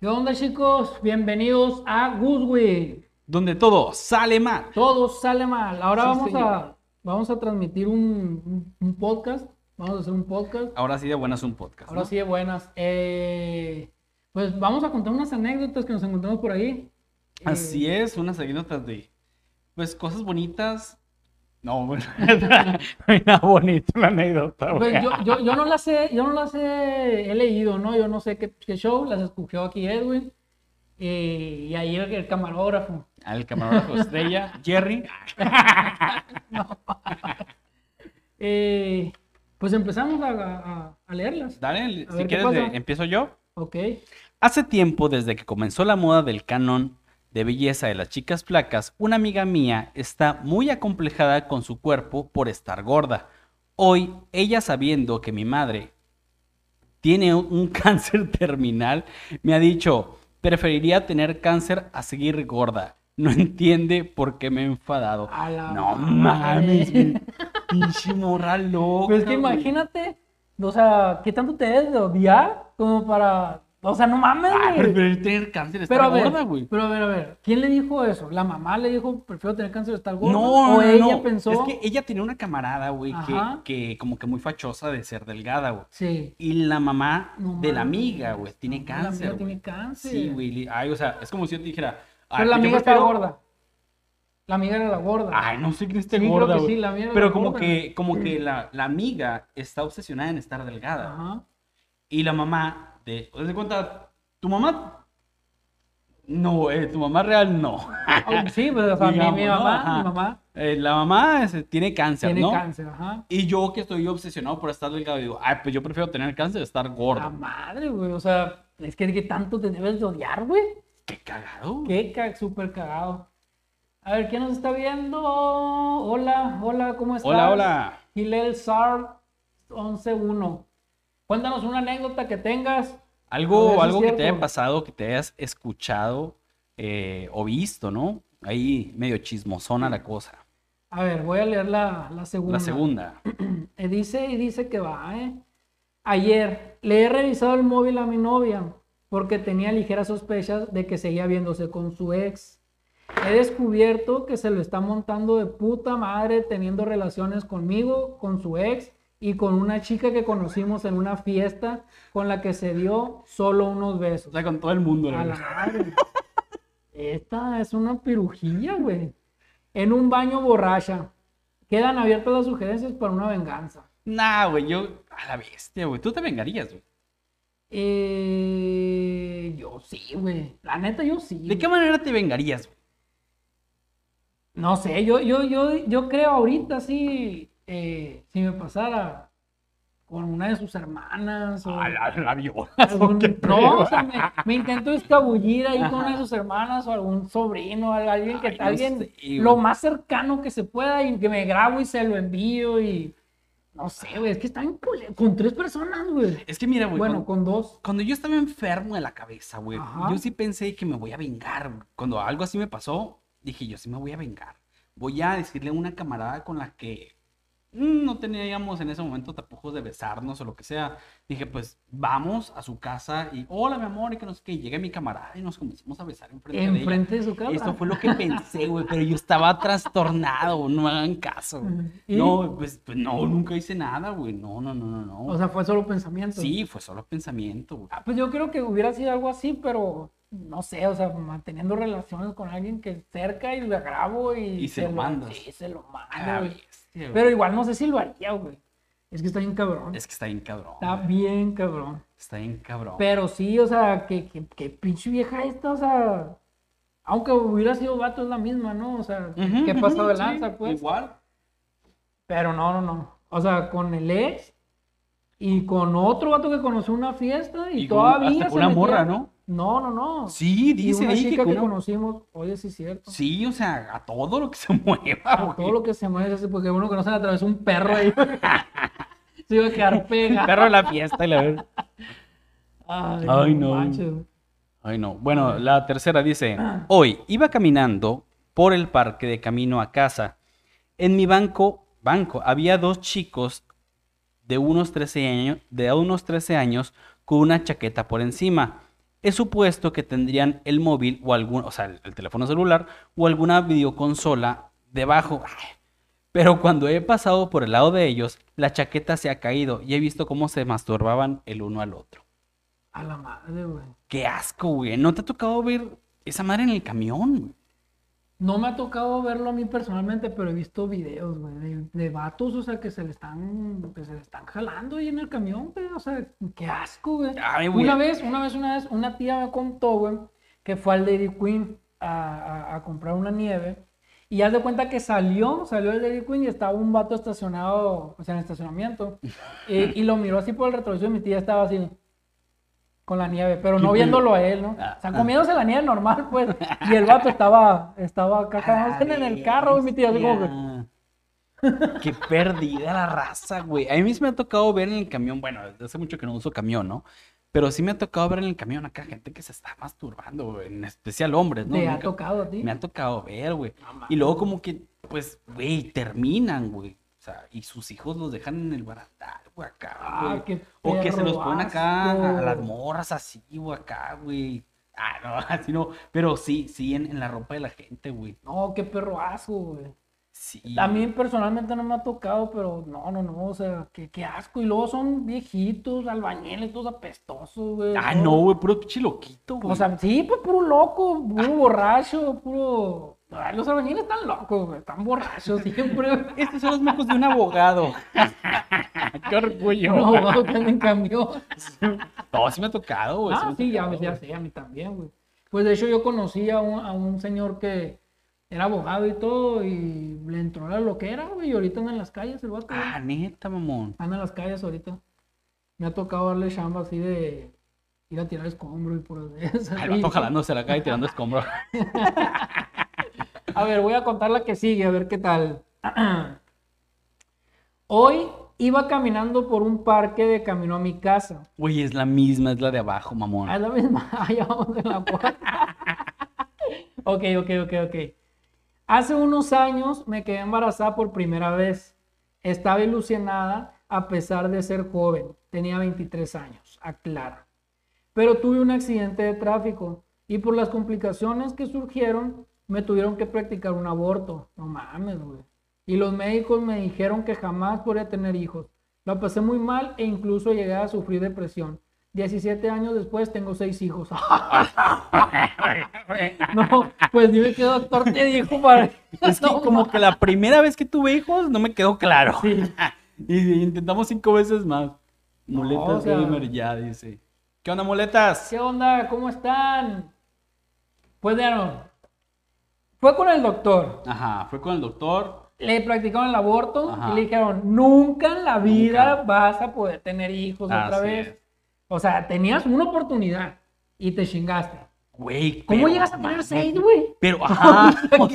¿Qué onda chicos? Bienvenidos a Goodwill. Donde todo sale mal. Todo sale mal. Ahora Sí, vamos, señor. a, vamos a transmitir un, un- un podcast. Vamos a hacer un podcast. Ahora sí de buenas un podcast. Ahora ¿no? sí de buenas. Eh, pues vamos a contar unas anécdotas que nos encontramos por ahí. Eh, Así es, unas anécdotas de, pues, cosas bonitas. No, bueno, no hay nada bonito la anécdota. Pues yo, yo, yo no las he, yo no las he, he leído, ¿no? Yo no sé qué, qué show, las escogió aquí Edwin. eh, y ahí el, el camarógrafo. Al camarógrafo estrella, Jerry. Eh, pues empezamos a, a- a leerlas. Dale, A si ver, ¿qué quieres, empiezo yo. Ok. Hace tiempo, desde que comenzó la moda del canon de belleza de las chicas flacas, una amiga mía está muy acomplejada con su cuerpo por estar gorda. Hoy, ella sabiendo que mi madre tiene un cáncer terminal, me ha dicho, preferiría tener cáncer a seguir gorda. No entiende por qué me he enfadado. A la No mames, pinche morra loca. Pues que güey. imagínate, o sea, ¿qué tanto te debes de odiar como para... O sea, no mames, güey. preferir tener cáncer, estar Pero a ver, gorda, güey. pero a ver, a ver, ¿quién le dijo eso? ¿La mamá le dijo, prefiero tener cáncer estar gorda? No, ¿O no, ella no. pensó? Es que ella tenía una camarada, güey, que, que como que muy fachosa de ser delgada, güey. Sí. Y la mamá No de la amiga, güey, tiene La cáncer. amiga tiene cáncer. Sí, güey. Ay, o sea, es como si yo te dijera. Pero la amiga prefiero- gorda. La amiga era la gorda. Ay, no sé quién esté Sí, creo gorda, que güey. sí, la amiga era Pero la como gorda. que, como que la, la amiga está obsesionada en estar delgada. Ajá. Y la mamá de. ¿Te das cuenta? Tu mamá. No, eh, tu mamá real no. Sí, pues, o sea, mi- Digamos, mi, ¿no? mamá, mi mamá Eh, la mamá es- tiene cáncer, tiene ¿no? cáncer, ajá. Y yo que estoy obsesionado por estar delgado, digo, ay, pues yo prefiero tener cáncer a estar La gordo. madre, güey, o sea, es que ¿qué tanto te debes de odiar, güey? Qué cagado. Qué ca- súper cagado. A ver, ¿quién nos está viendo? Hola, hola, ¿cómo estás? Hola, hola. Hilel Sar 111. Cuéntanos una anécdota que tengas. Algo, algo que te haya pasado, que te hayas escuchado eh, o visto, ¿no? Ahí medio chismosona la cosa. A ver, voy a leer la, la segunda. La segunda. Eh, dice y dice que va, ¿eh? Ayer le he revisado el móvil a mi novia porque tenía ligeras sospechas de que seguía viéndose con su ex. He descubierto que se lo está montando de puta madre teniendo relaciones conmigo, con su ex y con una chica que conocimos en una fiesta con la que se dio solo unos O besos. sea, con todo el mundo. A la madre. Esta es una pirujilla, güey. En un baño borracha. Quedan abiertas las sugerencias para una venganza. Nah, güey, yo. A la bestia, güey. Tú te vengarías, güey. Eh, yo sí, güey. La neta, yo sí. ¿De qué manera te vengarías, güey? No sé, yo, yo, yo, yo creo ahorita sí, eh, si me pasara con una de sus hermanas o... A la, la violas, algún- ¿o qué no, pedo? o sea, me, me intento escabullir ahí con una de sus hermanas o algún sobrino, al- alguien que Ay, no alguien sé, lo más cercano que se pueda y que me grabo y se lo envío y no sé, güey, es que está bien culero, con tres personas, güey. Es que mira, güey. Bueno, cuando- con dos. Cuando yo estaba enfermo de la cabeza, güey, yo sí pensé que me voy a vengar. Cuando algo así me pasó, dije, yo sí me voy a vengar. Voy a decirle a una camarada con la que no teníamos en ese momento tapujos de besarnos o lo que sea. Dije, pues vamos a su casa y, hola, mi amor, y que no sé qué. Llegue mi camarada y nos comenzamos a besar enfrente de ella. Enfrente de su casa. Esto fue lo que pensé, güey, pero yo estaba trastornado, no me hagan caso. ¿Y? No, pues, pues no, nunca hice nada, güey. No, no, no, no, no. O sea, fue solo pensamiento. Sí, fue solo pensamiento, güey. Ah, pues yo creo que hubiera sido algo así, pero no sé, o sea, manteniendo relaciones con alguien que cerca y lo grabo y, Y se lo mandas. Sí, se lo mando. Pero igual no sé si lo haría, güey. Es que está bien cabrón. Es que está bien cabrón. Está güey. bien cabrón. Está bien cabrón. Pero sí, o sea, que, que, que pinche vieja esta, o sea, aunque hubiera sido vato es la misma, ¿no? O sea, Ujú, que pasó de lanza, sí, pues. Igual. Pero no, no, no. O sea, con el ex y con otro vato que conoció una fiesta y, todavía hasta se con una metía- morra, ¿no? No, no, no. Sí, Y dice una ahí chica que conocimos, oye, sí es cierto. Sí, o sea, a todo lo que se mueva, A güey. todo lo que se mueve, así, porque uno no se le atravesó un perro ahí. se iba a quedar pegado. Perro de la fiesta y la verdad. Ay, Ay, no. manches. Ay, no. Bueno, la tercera dice, hoy iba caminando por el parque de camino a casa. En mi banco, banco, había dos chicos de unos 13 años, de unos 13 años con una chaqueta por encima. He supuesto que tendrían el móvil o algún, o sea, el, el teléfono celular o alguna videoconsola debajo. Ay, Pero cuando he pasado por el lado de ellos, la chaqueta se ha caído y he visto cómo se masturbaban el uno al otro. A la madre, güey. Qué asco, güey. ¿No te ha tocado ver esa madre en el camión? No me ha tocado verlo a mí personalmente, pero he visto videos, güey, de, de vatos, o sea, que se le están, que se le están jalando ahí en el camión, güey. O sea, qué asco, güey. Ay, güey. Una vez, una vez, una vez, una tía me contó, güey, que fue al Dairy Queen a, a- a comprar una nieve. Y haz de cuenta que salió, salió el Dairy Queen y estaba un vato estacionado, o sea, en el estacionamiento. Y, y lo miró así por el retrovisor y mi tía estaba así, con la nieve, pero ¿Qué no pedo? viéndolo a él, ¿no? Ah, O sea, ah. comiéndose la nieve normal, pues. Y el vato estaba, estaba acá Ah, en el carro y mi tía así como que... Qué perdida la raza, güey. A mí sí me ha tocado ver en el camión, bueno, hace mucho que no uso camión, ¿no? Pero sí me ha tocado ver en el camión acá gente que se está masturbando, güey, en especial hombres, ¿no? ¿Te ha tocado a ti? Me ha tocado ver, güey. Y luego como que, pues, güey, terminan, güey. Sea, y sus hijos los dejan en el barandal, güey, acá, Ah, güey. O que se los ponen acá a las morras así, güey, acá, güey. Ah, no, así no. Pero sí, sí, en, en la ropa de la gente, güey. No, qué perro asco, güey. Sí. A mí personalmente no me ha tocado, pero no, no, no, o sea, qué, qué asco. Y luego son viejitos, albañiles, todos apestosos, güey. Ah, no, güey, puro pinche loquito, güey. O sea, sí, pues puro loco, puro borracho, puro... Ay, los albañiles están locos, güey, están borrachos siempre. estos son los mocos de un abogado. Qué orgullo. Un abogado que anda en camión. No, sí me ha tocado, güey. Ah, me ha sí, ya, tocado, ya güey. sé, a mí también, güey. Pues de hecho yo conocí a un, a un señor que era abogado y todo, y le entró la loquera, güey, y ahorita anda en las calles el vato, güey. Ah, neta, mamón. Anda en las calles ahorita. Me ha tocado darle chamba así de ir a tirar escombros y por esas. El vato jalándose la calle tirando escombros. A ver, voy a contar la que sigue, a ver qué tal. Hoy iba caminando por un parque de camino a mi casa. Güey, es la misma, es la de abajo, mamón. Ah, es la misma. Allá vamos en la puerta. ok, ok, ok, ok. Hace unos años me quedé embarazada por primera vez. Estaba ilusionada a pesar de ser joven. Tenía 23 años, aclaro. Pero tuve un accidente de tráfico y por las complicaciones que surgieron me tuvieron que practicar un aborto. No mames, güey. Y los médicos me dijeron que jamás podría tener hijos. La pasé muy mal e incluso llegué a sufrir depresión. 17 años después tengo 6 hijos. no, pues dime qué doctor te dijo para... Es que No como que la primera vez que tuve hijos no me quedó claro. Sí. Y intentamos cinco veces más. No, Muletas o sea- gamer ya, dice. ¿Qué onda, muletas? ¿Qué onda? ¿Cómo están? Pues bueno, fue con el doctor. Ajá, fue con el doctor. Le practicaron el aborto Ajá. y le dijeron, nunca en la vida Nunca. vas a poder tener hijos otra vez. es. O sea, tenías una oportunidad y te chingaste. Güey, ¿Cómo pero, llegas a tener seis, güey? Pero, ajá, o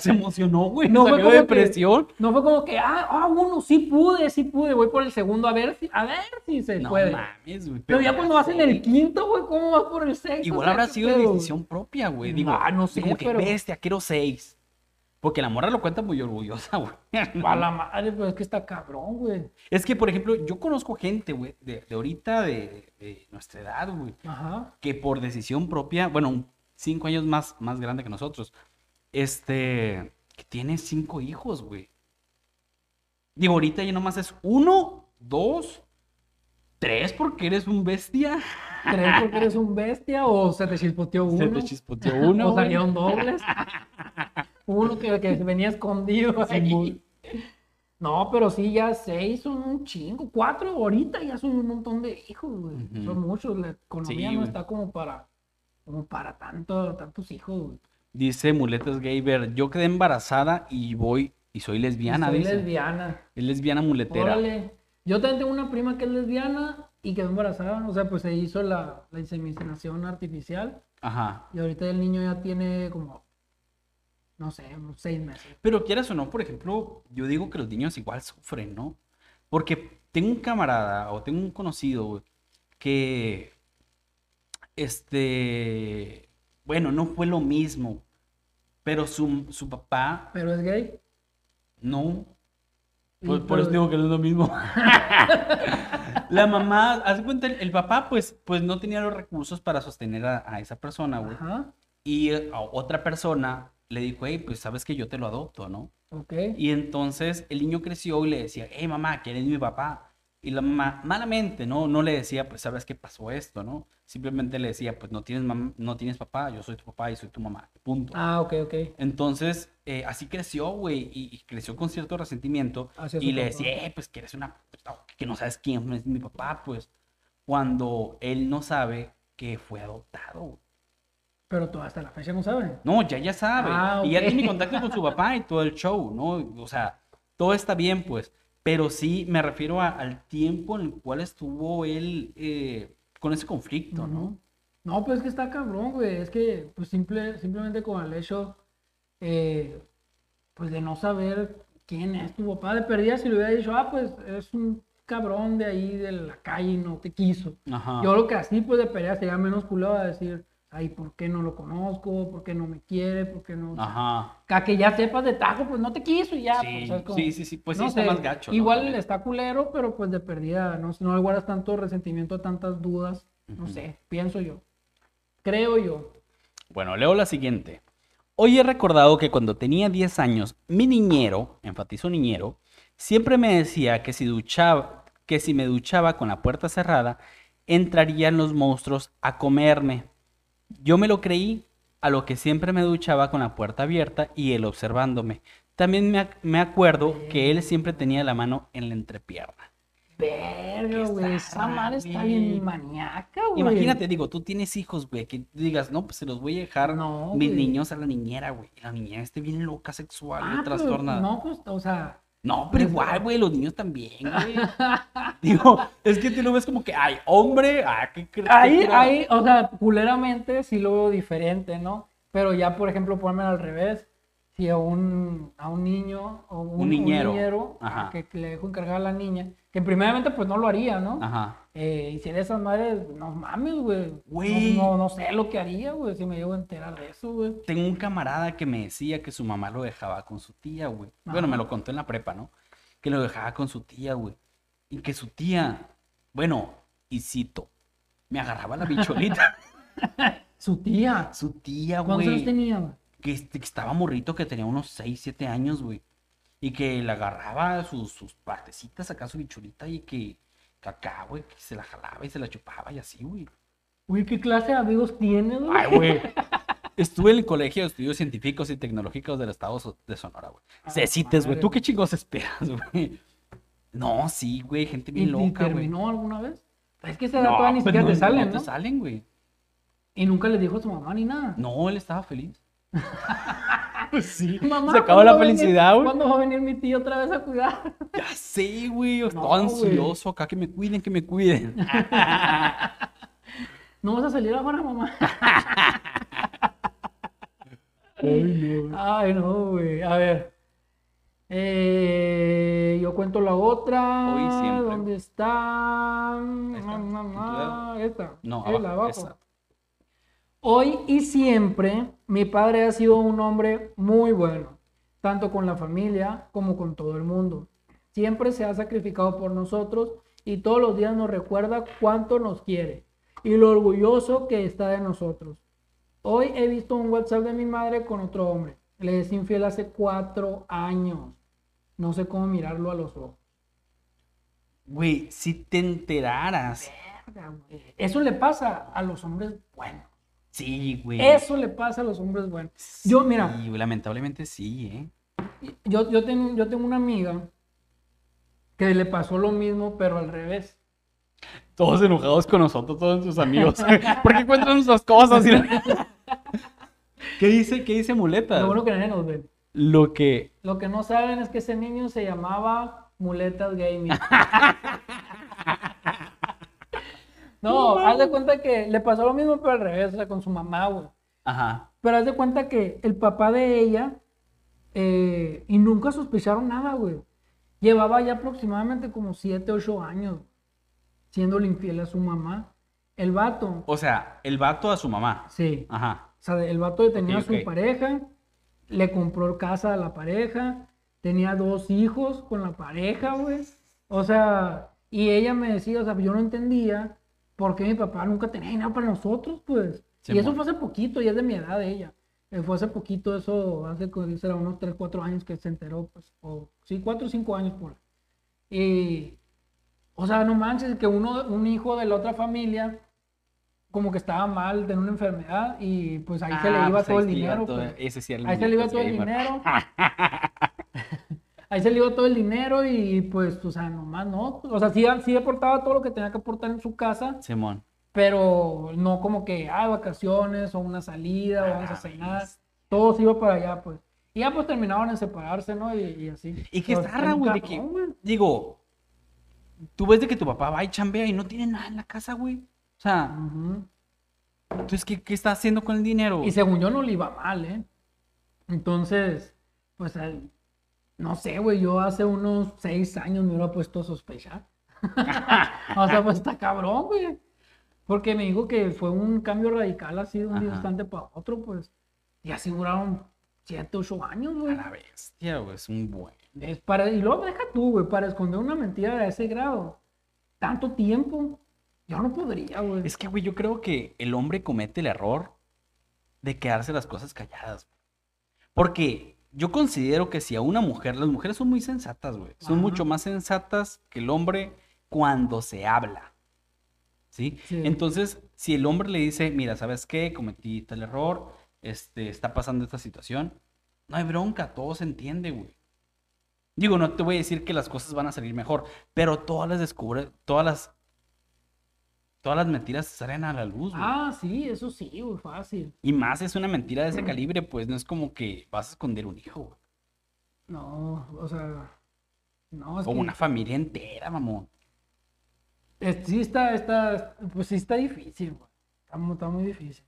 se emocionó, güey. No No fue como de que- depresión. No fue como que, ah, ah, uno, sí pude, sí pude, voy por el segundo a ver si, a ver si se No puede. mames, güey. Pero ya cuando vas en el quinto, güey, ¿cómo vas por el sexto? Igual habrá ¿qué sido decisión propia, güey. Digo, Ah, no sé, como que pero- bestia, quiero seis. Porque la morra lo cuenta muy orgullosa, güey. A la madre, pues es que está cabrón, güey. Es que, por ejemplo, yo conozco gente, güey, de, de ahorita, de, de nuestra edad, güey, Ajá. que por decisión propia, bueno, cinco años más, más grande que nosotros, este, que tiene cinco hijos, güey. Digo, ahorita ya nomás es uno, dos, tres porque eres un bestia. ¿Tres porque eres un bestia o se te chispoteó uno? Se te chispoteó uno, O salieron dobles. Uno que, que venía escondido ahí. No, pero sí, ya seis son un chingo. Cuatro ahorita ya son un montón de hijos, güey. Son muchos. La economía Sí, no está como para, como para tanto, tantos hijos, güey. Dice Muletas Gamer, yo quedé embarazada y voy y soy lesbiana, Soy dice. lesbiana. Es lesbiana muletera. Órale. Yo también tengo una prima que es lesbiana y quedó embarazada. O sea, pues se hizo la, la inseminación artificial. Ajá. Y ahorita el niño ya tiene como, no sé, seis meses. Pero quieras o no, por ejemplo, yo digo que los niños igual sufren, ¿no? Porque tengo un camarada o tengo un conocido que, este, bueno, no fue lo mismo, pero su, su papá, Pero es gay. no, por, por eso digo que no es lo mismo. La mamá, haz cuenta, el, el papá, pues, pues no tenía los recursos para sostener a, a esa persona, güey. Y eh, a otra persona le dijo, hey, pues sabes que yo te lo adopto, ¿no? Ok. Y entonces el niño creció y le decía, hey mamá, ¿quién es mi papá? Y la mamá, malamente, ¿no? No le decía, pues sabes que pasó esto, ¿no? Simplemente le decía, pues no tienes, mam- no tienes papá, yo soy tu papá y soy tu mamá, punto. Ah, ok, ok. Entonces, eh, así creció, güey, y, y creció con cierto resentimiento. Su y le decía, eh, pues que eres una, que no sabes quién es mi papá, pues. Cuando él no sabe que fue adoptado, güey. Pero tú hasta la fecha no sabes. No, ya ya sabe. Ah, Y ya tiene contacto con su papá y todo el show, ¿no? O sea, todo está bien, pues. Pero sí me refiero a- al tiempo en el cual estuvo él eh, con ese conflicto, ¿no? Ujú. No, pues es que está cabrón, güey. Es que, pues simple, simplemente con el hecho, eh, pues de no saber quién es tu papá, de perdida si le hubiera dicho, ah, pues es un cabrón de ahí de la calle y no te quiso. Ajá. Yo creo que así, pues de perdida sería menos culado a decir, ay, ¿por qué no lo conozco? ¿Por qué no me quiere? ¿Por qué no? Ajá. A que ya sepas de tajo, pues no te quiso y ya. Sí, pues, sí, sí, sí, pues sí No está sé, más gacho, ¿no? Igual También. está culero, pero pues de perdida, no, no le guardas tanto resentimiento, tantas dudas, no sé, pienso yo. Creo yo. Bueno, leo la siguiente. Hoy he recordado que cuando tenía 10 años, mi niñero, enfatizo niñero, siempre me decía que si duchaba, que si me duchaba con la puerta cerrada, entrarían los monstruos a comerme. Yo me lo creí, a lo que siempre me duchaba con la puerta abierta y él observándome. También me, ac- me acuerdo que él siempre tenía la mano en la entrepierna. Verga, güey, esa madre está bien maníaca, güey. Imagínate, digo, tú tienes hijos, güey, que digas, no, pues se los voy a dejar No, mis niños a la niñera, güey. La niñera esté bien loca sexual, Ah, bien pero trastornada. No, No, pues, o sea, pero pues, igual, güey, los niños también, güey. Digo, es que tú lo ves como que, ay, hombre, ah, qué cre- qué ahí, ahí, o sea, culeramente sí lo veo diferente, ¿no? Pero ya, por ejemplo, ponme al revés. Si a un, a un niño o un, Un niñero. que, que le dejo encargar a la niña, que primeramente pues no lo haría, ¿no? Ajá. Eh, y si de esas madres, no mames, güey. Güey. No, no, no sé lo que haría, güey, si me llego a enterar de eso, güey. Tengo un camarada que me decía que su mamá lo dejaba con su tía, güey. Bueno, me lo contó en la prepa, ¿no? Que lo dejaba con su tía, güey. Y que su tía, bueno, y cito, me agarraba la bicholita. Su tía. su tía, ¿Cuántos años güey. tenía, güey? Que, este- que estaba morrito, que tenía unos 6, 7 años, güey. Y que le agarraba sus, sus partecitas acá, su bichulita, y que, que acá, güey, que se la jalaba y se la chupaba y así, güey. Uy, ¿qué clase de amigos tienes, güey? Ay, güey. Estuve en el Colegio de Estudios Científicos y Tecnológicos del Estado de Sonora, güey. Ah, Cecites, güey. madre. ¿Tú qué chingos esperas, güey? No, sí, güey, gente ¿Y, bien loca, güey. terminó alguna vez? Es que esa edad No, todavía ni pues siquiera no, te salen, no ¿no? te salen, güey. Y nunca le dijo a su mamá ni nada. No, él estaba feliz. Pues sí. Mamá, se acabó ¿cuándo la felicidad, güey. ¿Cuándo va a venir mi tío otra vez a cuidar? Ya sé, güey. Estaba No, güey. ansioso acá, que me cuiden, que me cuiden. ¿No vas a salir ahora, mamá? Ay, no, güey. A ver. Eh, yo cuento la otra. Hoy siempre. ¿Dónde está? está, en tu dedo. Esta. No, Es la abajo, abajo. esa. Hoy y siempre, mi padre ha sido un hombre muy bueno, tanto con la familia como con todo el mundo. Siempre se ha sacrificado por nosotros y todos los días nos recuerda cuánto nos quiere y lo orgulloso que está de nosotros. Hoy he visto un WhatsApp de mi madre con otro hombre. Le es infiel hace cuatro años. No sé cómo mirarlo a los ojos. Güey, si te enteraras. Verga, güey. Eso le pasa a los hombres buenos. Sí, güey. Eso le pasa a los hombres buenos. Yo, mira, lamentablemente sí, ¿eh? Yo, yo, tengo, yo tengo una amiga que le pasó lo mismo, pero al revés. Todos enojados con nosotros, todos nuestros amigos. Porque encuentran nuestras cosas. y- ¿Qué dice, qué dice muleta? Lo bueno que nadie nos ve. Lo que. Lo que no saben es que ese niño se llamaba Muletas Gaming. No, haz de cuenta que le pasó lo mismo, pero al revés, o sea, con su mamá, güey. Ajá. Pero haz de cuenta que el papá de ella, eh, y nunca sospecharon nada, güey. Llevaba ya aproximadamente como 7, 8 años siendo infiel a su mamá. El vato, O sea, el vato a su mamá. sí. Ajá. O sea, el vato tenía Ok, su pareja, le compró casa a la pareja, tenía dos hijos con la pareja, güey. O sea, Y ella me decía, o sea, yo no entendía por qué mi papá nunca tenía dinero para nosotros, pues. y eso fue hace poquito, y es de mi edad de ella. Eh, fue hace poquito, eso, hace será unos 3, 4 años que se enteró, pues. O, sí, 4 o 5 años por. Y, o sea, no manches, que uno, un hijo de la otra familia, como que estaba mal, tenía una enfermedad, y pues ahí se le Ah, iba pues todo ahí el dinero. todo- pues. Ese sí era el Ahí se le iba todo el dinero. Ahí se le iba todo el dinero y pues, o sea, nomás no. O sea, sí, sí aportaba todo lo que tenía que aportar en su casa, Simón. pero no como que, ah, vacaciones o una salida o vamos a Ah, cenar. Todo se iba para allá, pues. Y ya pues terminaban en separarse, ¿no? Y, y así. Y que está raro, güey, digo, tú ves de que tu papá va y chambea y no tiene nada en la casa, güey. O sea, entonces, ¿qué, qué está haciendo con el dinero? Y según yo no le iba mal, ¿eh? Entonces, pues, no sé, güey, yo hace unos seis años me hubiera puesto a sospechar. o sea, pues está cabrón, güey. Porque me dijo que fue un cambio radical así de un Ajá. instante para otro, pues. Y así duraron siete, ocho años, A güey. la bestia, güey, es un buen. Es para, y luego deja tú, güey, para esconder una mentira de ese grado. Tanto tiempo. Yo no podría, güey. Es que, güey, yo creo que el hombre comete el error de quedarse las cosas calladas. Porque yo considero que si a una mujer, las mujeres son muy sensatas, güey. Son Ajá. mucho más sensatas que el hombre cuando se habla. ¿Sí? Sí. Entonces, si el hombre le dice, mira, ¿sabes qué? Cometí tal error, este, está pasando esta situación, no hay bronca, todo se entiende, güey. Digo, no te voy a decir que las cosas van a salir mejor, pero todas las descubre, todas las, todas las mentiras salen a la luz, güey. Ah, sí, eso sí, güey, fácil. Y más es una mentira de ese calibre, pues no es como que vas a esconder un hijo, güey. No, o sea, no, es O que- una familia entera, mamón. Es- sí está, está, pues sí está difícil, güey. Está, está muy difícil.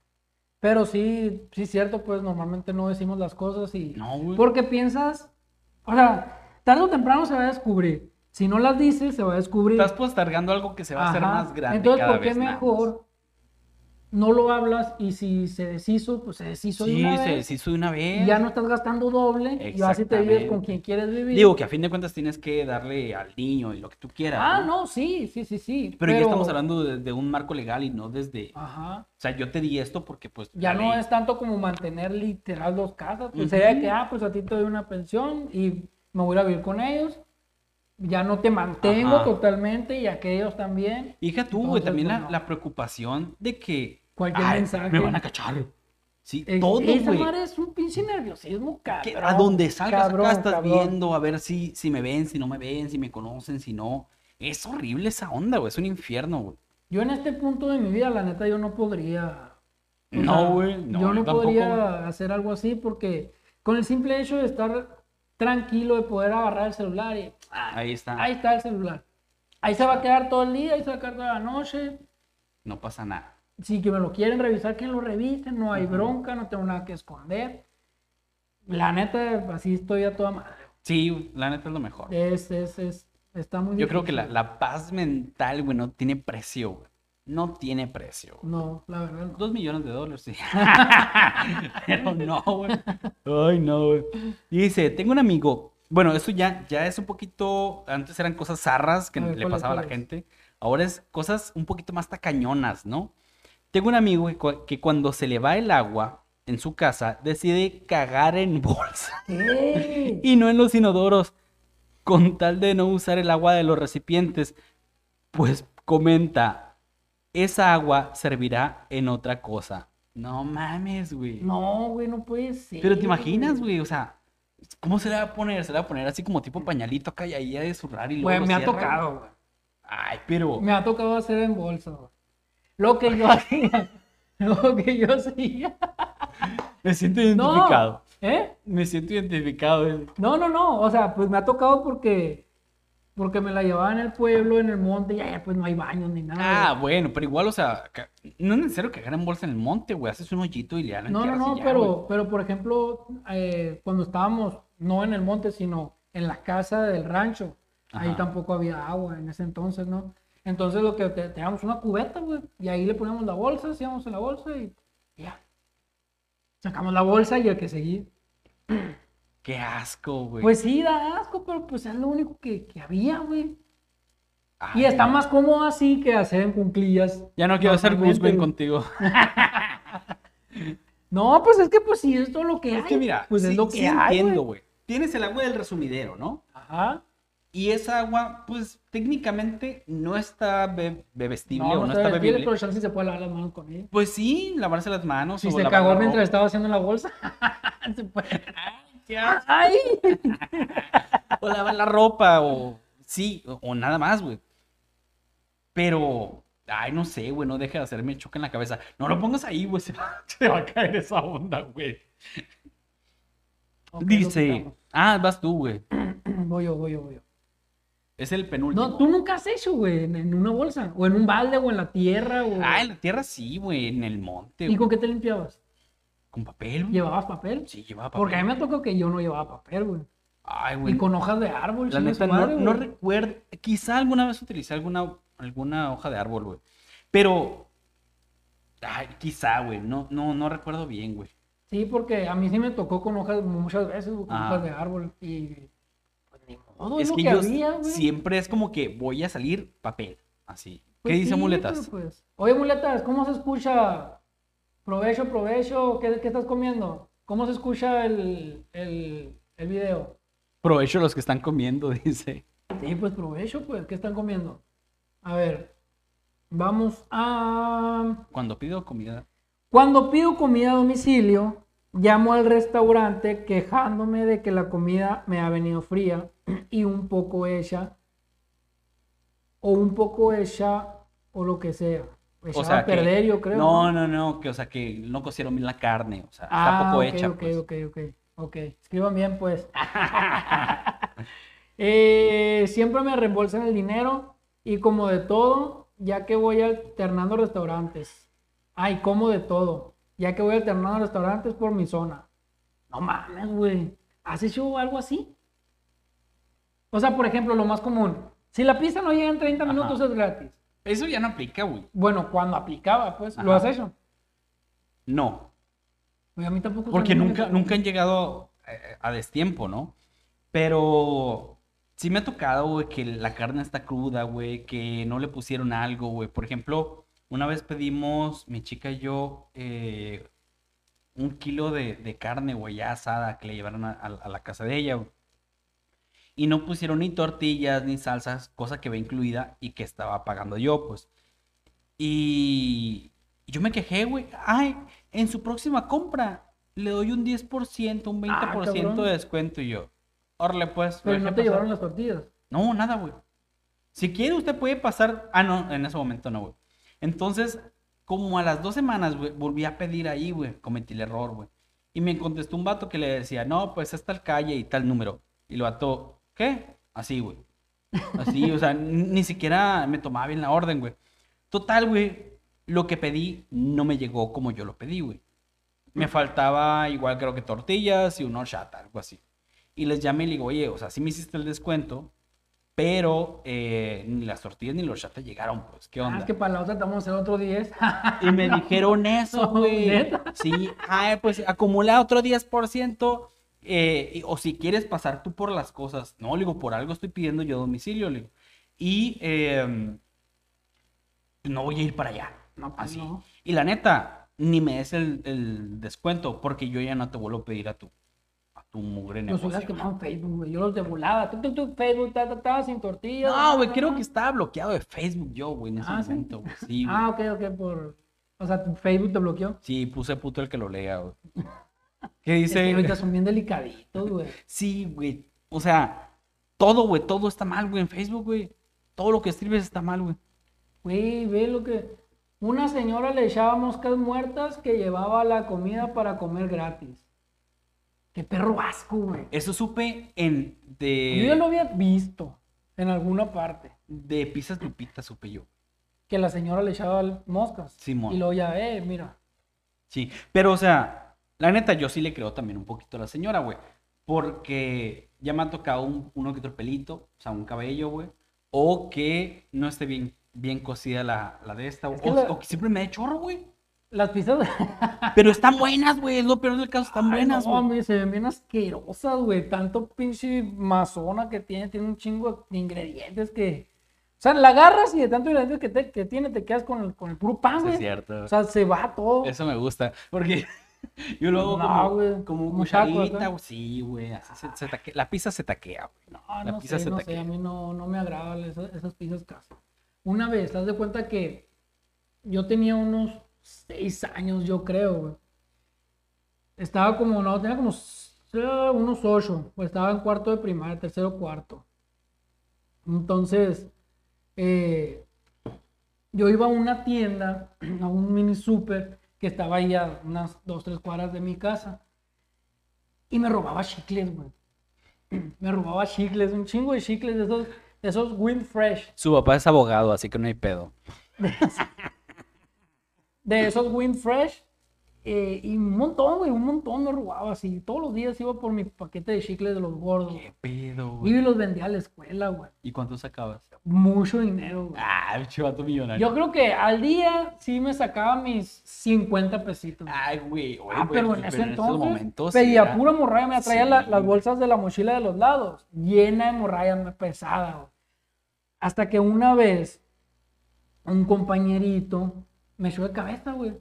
Pero sí, sí es cierto, pues normalmente no decimos las cosas y... No, güey. Porque piensas, o sea, tarde o temprano se va a descubrir. Si no las dices, se va a descubrir. Estás postergando algo que se va a hacer más grande Entonces, cada ¿por qué vez nada más. mejor no lo hablas y si se deshizo, pues se deshizo de Sí, una se vez deshizo de una vez. y ya no estás gastando doble y así te vives con quien quieres vivir. Digo que a fin de cuentas tienes que darle al niño y lo que tú quieras. ah, ¿no? no, sí, sí, sí, sí. Pero, ya estamos hablando de, de un marco legal y no desde. Ajá. O sea, yo te di esto porque, pues. Ya no es tanto como mantener literal dos casas. Pues Ujú. sería que, ah, pues a ti te doy una pensión y me voy a vivir con ellos. Ya no te mantengo Ajá. totalmente y aquellos también. Hija tú, güey, también pues, la, no. la preocupación de que. Cualquier "Ay, mensaje". Me van a cachar. Sí, Es- todo, güey. es un pinche nerviosismo, cabrón. Que a donde salgas cabrón, acá estás cabrón. viendo a ver si, si me ven, si no me ven, si me conocen, si no. Es horrible esa onda, güey. Es un infierno, güey. Yo en este punto de mi vida, la neta, yo no podría. No, güey, no, yo yo no tampoco, podría hacer algo así porque con el simple hecho de estar tranquilo, de poder agarrar el celular y. ah, Ahí está. Ahí está el celular. Ahí se va a quedar todo el día, ahí se va a quedar toda la noche. No pasa nada. Si que me lo quieren revisar, que lo revisen, no hay bronca, no tengo nada que esconder. La neta, así estoy a toda madre. Sí, la neta es lo mejor. Es, es, es, está muy Yo creo que la, paz mental, güey, no tiene precio, güey. No tiene precio. güey. No, la verdad no. Dos millones de dólares, sí. Pero no, güey. Ay, no, güey. Dice, tengo un amigo. Bueno, eso ya, ya es un poquito. Antes eran cosas zarras que ver, le ¿cuál es, pasaba a la gente. Ahora es cosas un poquito más tacañonas, ¿no? Tengo un amigo que, cu- que cuando se le va el agua en su casa, decide cagar en bolsa ¿Qué? y no en los inodoros, con tal de no usar el agua de los recipientes. Pues comenta, esa agua servirá en otra cosa. No mames, güey. No, güey, no puede ser. Pero te imaginas, güey, o sea, ¿cómo se le va a poner? Se le va a poner así como tipo pañalito acá y ahí a desurrar y luego Güey, me ha tocado, güey. Ay, pero Me ha tocado hacer en bolsa, güey. Lo que yo hacía. Lo que yo hacía. me siento No. identificado. ¿Eh? Me siento identificado. eh. No, no, no. O sea, pues me ha tocado porque. Porque me la llevaba en el pueblo, en el monte, y allá pues no hay baños ni nada. Ah, bueno, pero igual, o sea, no es necesario cagar en bolsa en el monte, güey. Haces un hoyito y le dan No, no, no, pero, pero por ejemplo, eh, cuando estábamos, no en el monte, sino en la casa del rancho, ahí tampoco había agua en ese entonces, ¿no? Entonces lo que te- teníamos una cubeta, güey, y ahí le poníamos la bolsa, hacíamos en la bolsa y ya. Sacamos la bolsa y el que seguía. Qué asco, güey. Pues sí, da asco, pero pues es lo único que, que había, güey. Y está más cómodo así que hacer en cunclillas. Ya no quiero hacer güey. contigo. No, pues es que pues sí, es todo lo que Es hay. que mira, pues sí, es lo que sí hay, entiendo, güey. Tienes el agua del resumidero, ¿no? Ajá. Y esa agua, pues técnicamente no está be- bebestible No, o no, está está bebible, pero chance se puede lavar las manos con ella. Pues sí, lavarse las manos. Si o se cagó mientras estaba haciendo la bolsa. se puede. Asco. Ay. O lavar la ropa, o sí, o, o nada más, güey. Pero, ay, no sé, güey, no deja de hacerme choque en la cabeza. No lo pongas ahí, güey, se va, se va a caer esa onda, güey. Dice, ah, vas tú, güey. Voy yo, voy yo, voy yo. Es el penúltimo. No, tú nunca has hecho, güey, en, en una bolsa. O en un balde, o en la tierra, o... Ah, en la tierra sí, güey, en el monte. ¿Y güey. con qué te limpiabas? ¿Con papel, güey? ¿Llevabas papel? Sí, llevaba papel. Porque a mí me tocó que yo no llevaba papel, güey. Ay, güey. Y con hojas de árbol, La neta, madre, no, no recuerdo. Quizá alguna vez utilicé alguna, alguna hoja de árbol, güey. Pero. Ay, quizá, güey. No, no, no recuerdo bien, güey. Sí, porque a mí sí me tocó con hojas muchas veces, con Ah. hojas de árbol. Y pues ni modo, es que, que, yo había, siempre es como que voy a salir papel. Así. Pues ¿Qué dice sí, muletas? pues. Oye, muletas, ¿cómo se escucha? Provecho, provecho, ¿qué, qué estás comiendo? ¿Cómo se escucha el, el, el video? Provecho los que están comiendo, dice. Sí, pues provecho, pues, ¿qué están comiendo? A ver, vamos a... Cuando pido comida. Cuando pido comida a domicilio, llamo al restaurante quejándome de que la comida me ha venido fría y un poco hecha, o un poco hecha, o lo que sea. Echada O sea, a perder, que- yo creo. No, no, no. Que, o sea, que no cocieron bien la carne. O sea, está Ah, poco ok, hecha. ok, pues. ok, ok, ok. Escriban bien, pues. Eh, siempre me reembolsan el dinero y como de todo, ya que voy alternando restaurantes. Ay, como de todo, ya que voy alternando restaurantes por mi zona. No mames, güey. ¿Has hecho algo así? O sea, por ejemplo, lo más común. Si la pista no llega en 30 Ajá. minutos es gratis. Eso ya no aplica, güey. Bueno, cuando aplicaba, pues, ¿lo has hecho? No. Oye, a mí tampoco. Porque nunca, nunca han llegado eh, a destiempo, ¿no? Pero sí me ha tocado, güey, que la carne está cruda, güey, que no le pusieron algo, güey. Por ejemplo, una vez pedimos, mi chica y yo, eh, un kilo de, de carne, güey, ya asada, que le llevaron a, a- a la casa de ella, güey. Y no pusieron ni tortillas ni salsas, cosa que va incluida y que estaba pagando yo, pues. Y yo me quejé, güey. Ay, en su próxima compra le doy un 10%, un 20% Ah, de descuento. Y yo, órale, pues. Pero no te pasar. llevaron las tortillas. No, nada, güey. Si quiere, usted puede pasar. Ah, no, en ese momento no, güey. Entonces, como a las dos semanas, volví a pedir ahí, güey. Cometí el error, güey. Y me contestó un vato que le decía, no, pues es tal calle y tal número. Y lo vato, ¿qué? Así, güey. Así, o sea, ni ni siquiera me tomaba bien la orden, güey. Total, güey, lo que pedí no me llegó como yo lo pedí, güey. Me faltaba igual creo que tortillas y una horchata, algo así. Y les llamé y le digo, oye, o sea, sí me hiciste el descuento, pero eh, ni las tortillas ni la horchata llegaron, pues, ¿qué Ah, onda? es que para la otra a hacer otro 10. Y me dijeron eso, güey. Sí, ay, pues acumula otro 10%. eh, y- o si quieres pasar tú por las cosas. No, le digo, por algo estoy pidiendo yo domicilio, le digo. Y em, no voy a ir para allá. No, pues Así. no. Y la neta, ni me des el, el descuento porque yo ya no te vuelvo a pedir a a tu mugre Los hubieras negocio. quemado en Facebook, güey. Yo los de volada. Tú, tú, tú, Facebook, ta, ta, ta, sin tortillas. No, güey, creo que ta. estaba bloqueado de Facebook yo, güey, en ese Ah, momento, güey. Sí, güey. Ah, ok, ok, por... O sea, tu Facebook te bloqueó. Sí, puse puto el que lo lea, güey. ¿Qué Es dice? que ahorita son bien delicaditos, güey. Sí, güey. O sea, todo, güey, todo está mal, güey, en Facebook, güey. Todo lo que escribes está mal, güey. Güey, ve lo que... Una señora le echaba moscas muertas que llevaba la comida para comer gratis. Qué perro asco, güey. Eso supe en de, Yo ya lo había visto en alguna parte. de Pizzas Lupitas, supe yo. Que la señora le echaba moscas. Simón. Y luego ya, eh, mira. Sí, pero o sea, la neta yo sí le creo también un poquito a la señora, güey. Porque ya me ha tocado un- uno que otro pelito, o sea, un cabello, güey. O que no esté bien, bien cocida la, la de esta. Es que o, la- o que siempre me dé chorro, güey. Las pizzas... Pero están buenas, güey. Es lo peor del caso, están Ay, buenas, no, güey. hombre, se ven bien asquerosas, güey. Tanto pinche mazona que tiene, tiene un chingo de ingredientes que. O sea, la agarras y de tanto ingredientes que, te- que tiene, te quedas con el, con el puro pan, Eso es güey. cierto. O sea, se va todo. Eso me gusta. Porque yo lo hago No, como, güey, como cucharita, güey. Sí, güey. así se- se taque- La pizza se taquea, güey. No, La no pizza sé, se no sé, taquea. a mí no, no me agradan esas, esas pizzas casi. Una vez, te das de cuenta que yo tenía unos seis años, yo creo, güey. Estaba como, no, tenía como eh, unos ocho, pues estaba en cuarto de primaria, tercero, cuarto. Entonces, eh, yo iba a una tienda, a un mini super, que estaba ahí a unas dos, tres cuadras de mi casa, y me robaba chicles, güey me robaba chicles, un chingo de chicles de esos, de esos Wind Fresh, Su papá es abogado, así que no hay pedo. de esos Wind Fresh, eh, y un montón, güey, un montón me robaba así. Todos los días iba por mi paquete de chicles de los gordos. ¿Qué pedo, Y güey? los vendía a la escuela, güey. ¿Y cuánto sacabas? Mucho dinero, güey. Ah, chivato millonario. Yo creo que al día sí me sacaba mis 50 pesitos. Ay, güey. Ah, güey, pero en ese entonces momentos pedía era- pura morralla, me traía la- las bolsas de la mochila de los lados, llena de morralla pesada. güey. Hasta que una vez un compañerito me echó de cabeza, güey.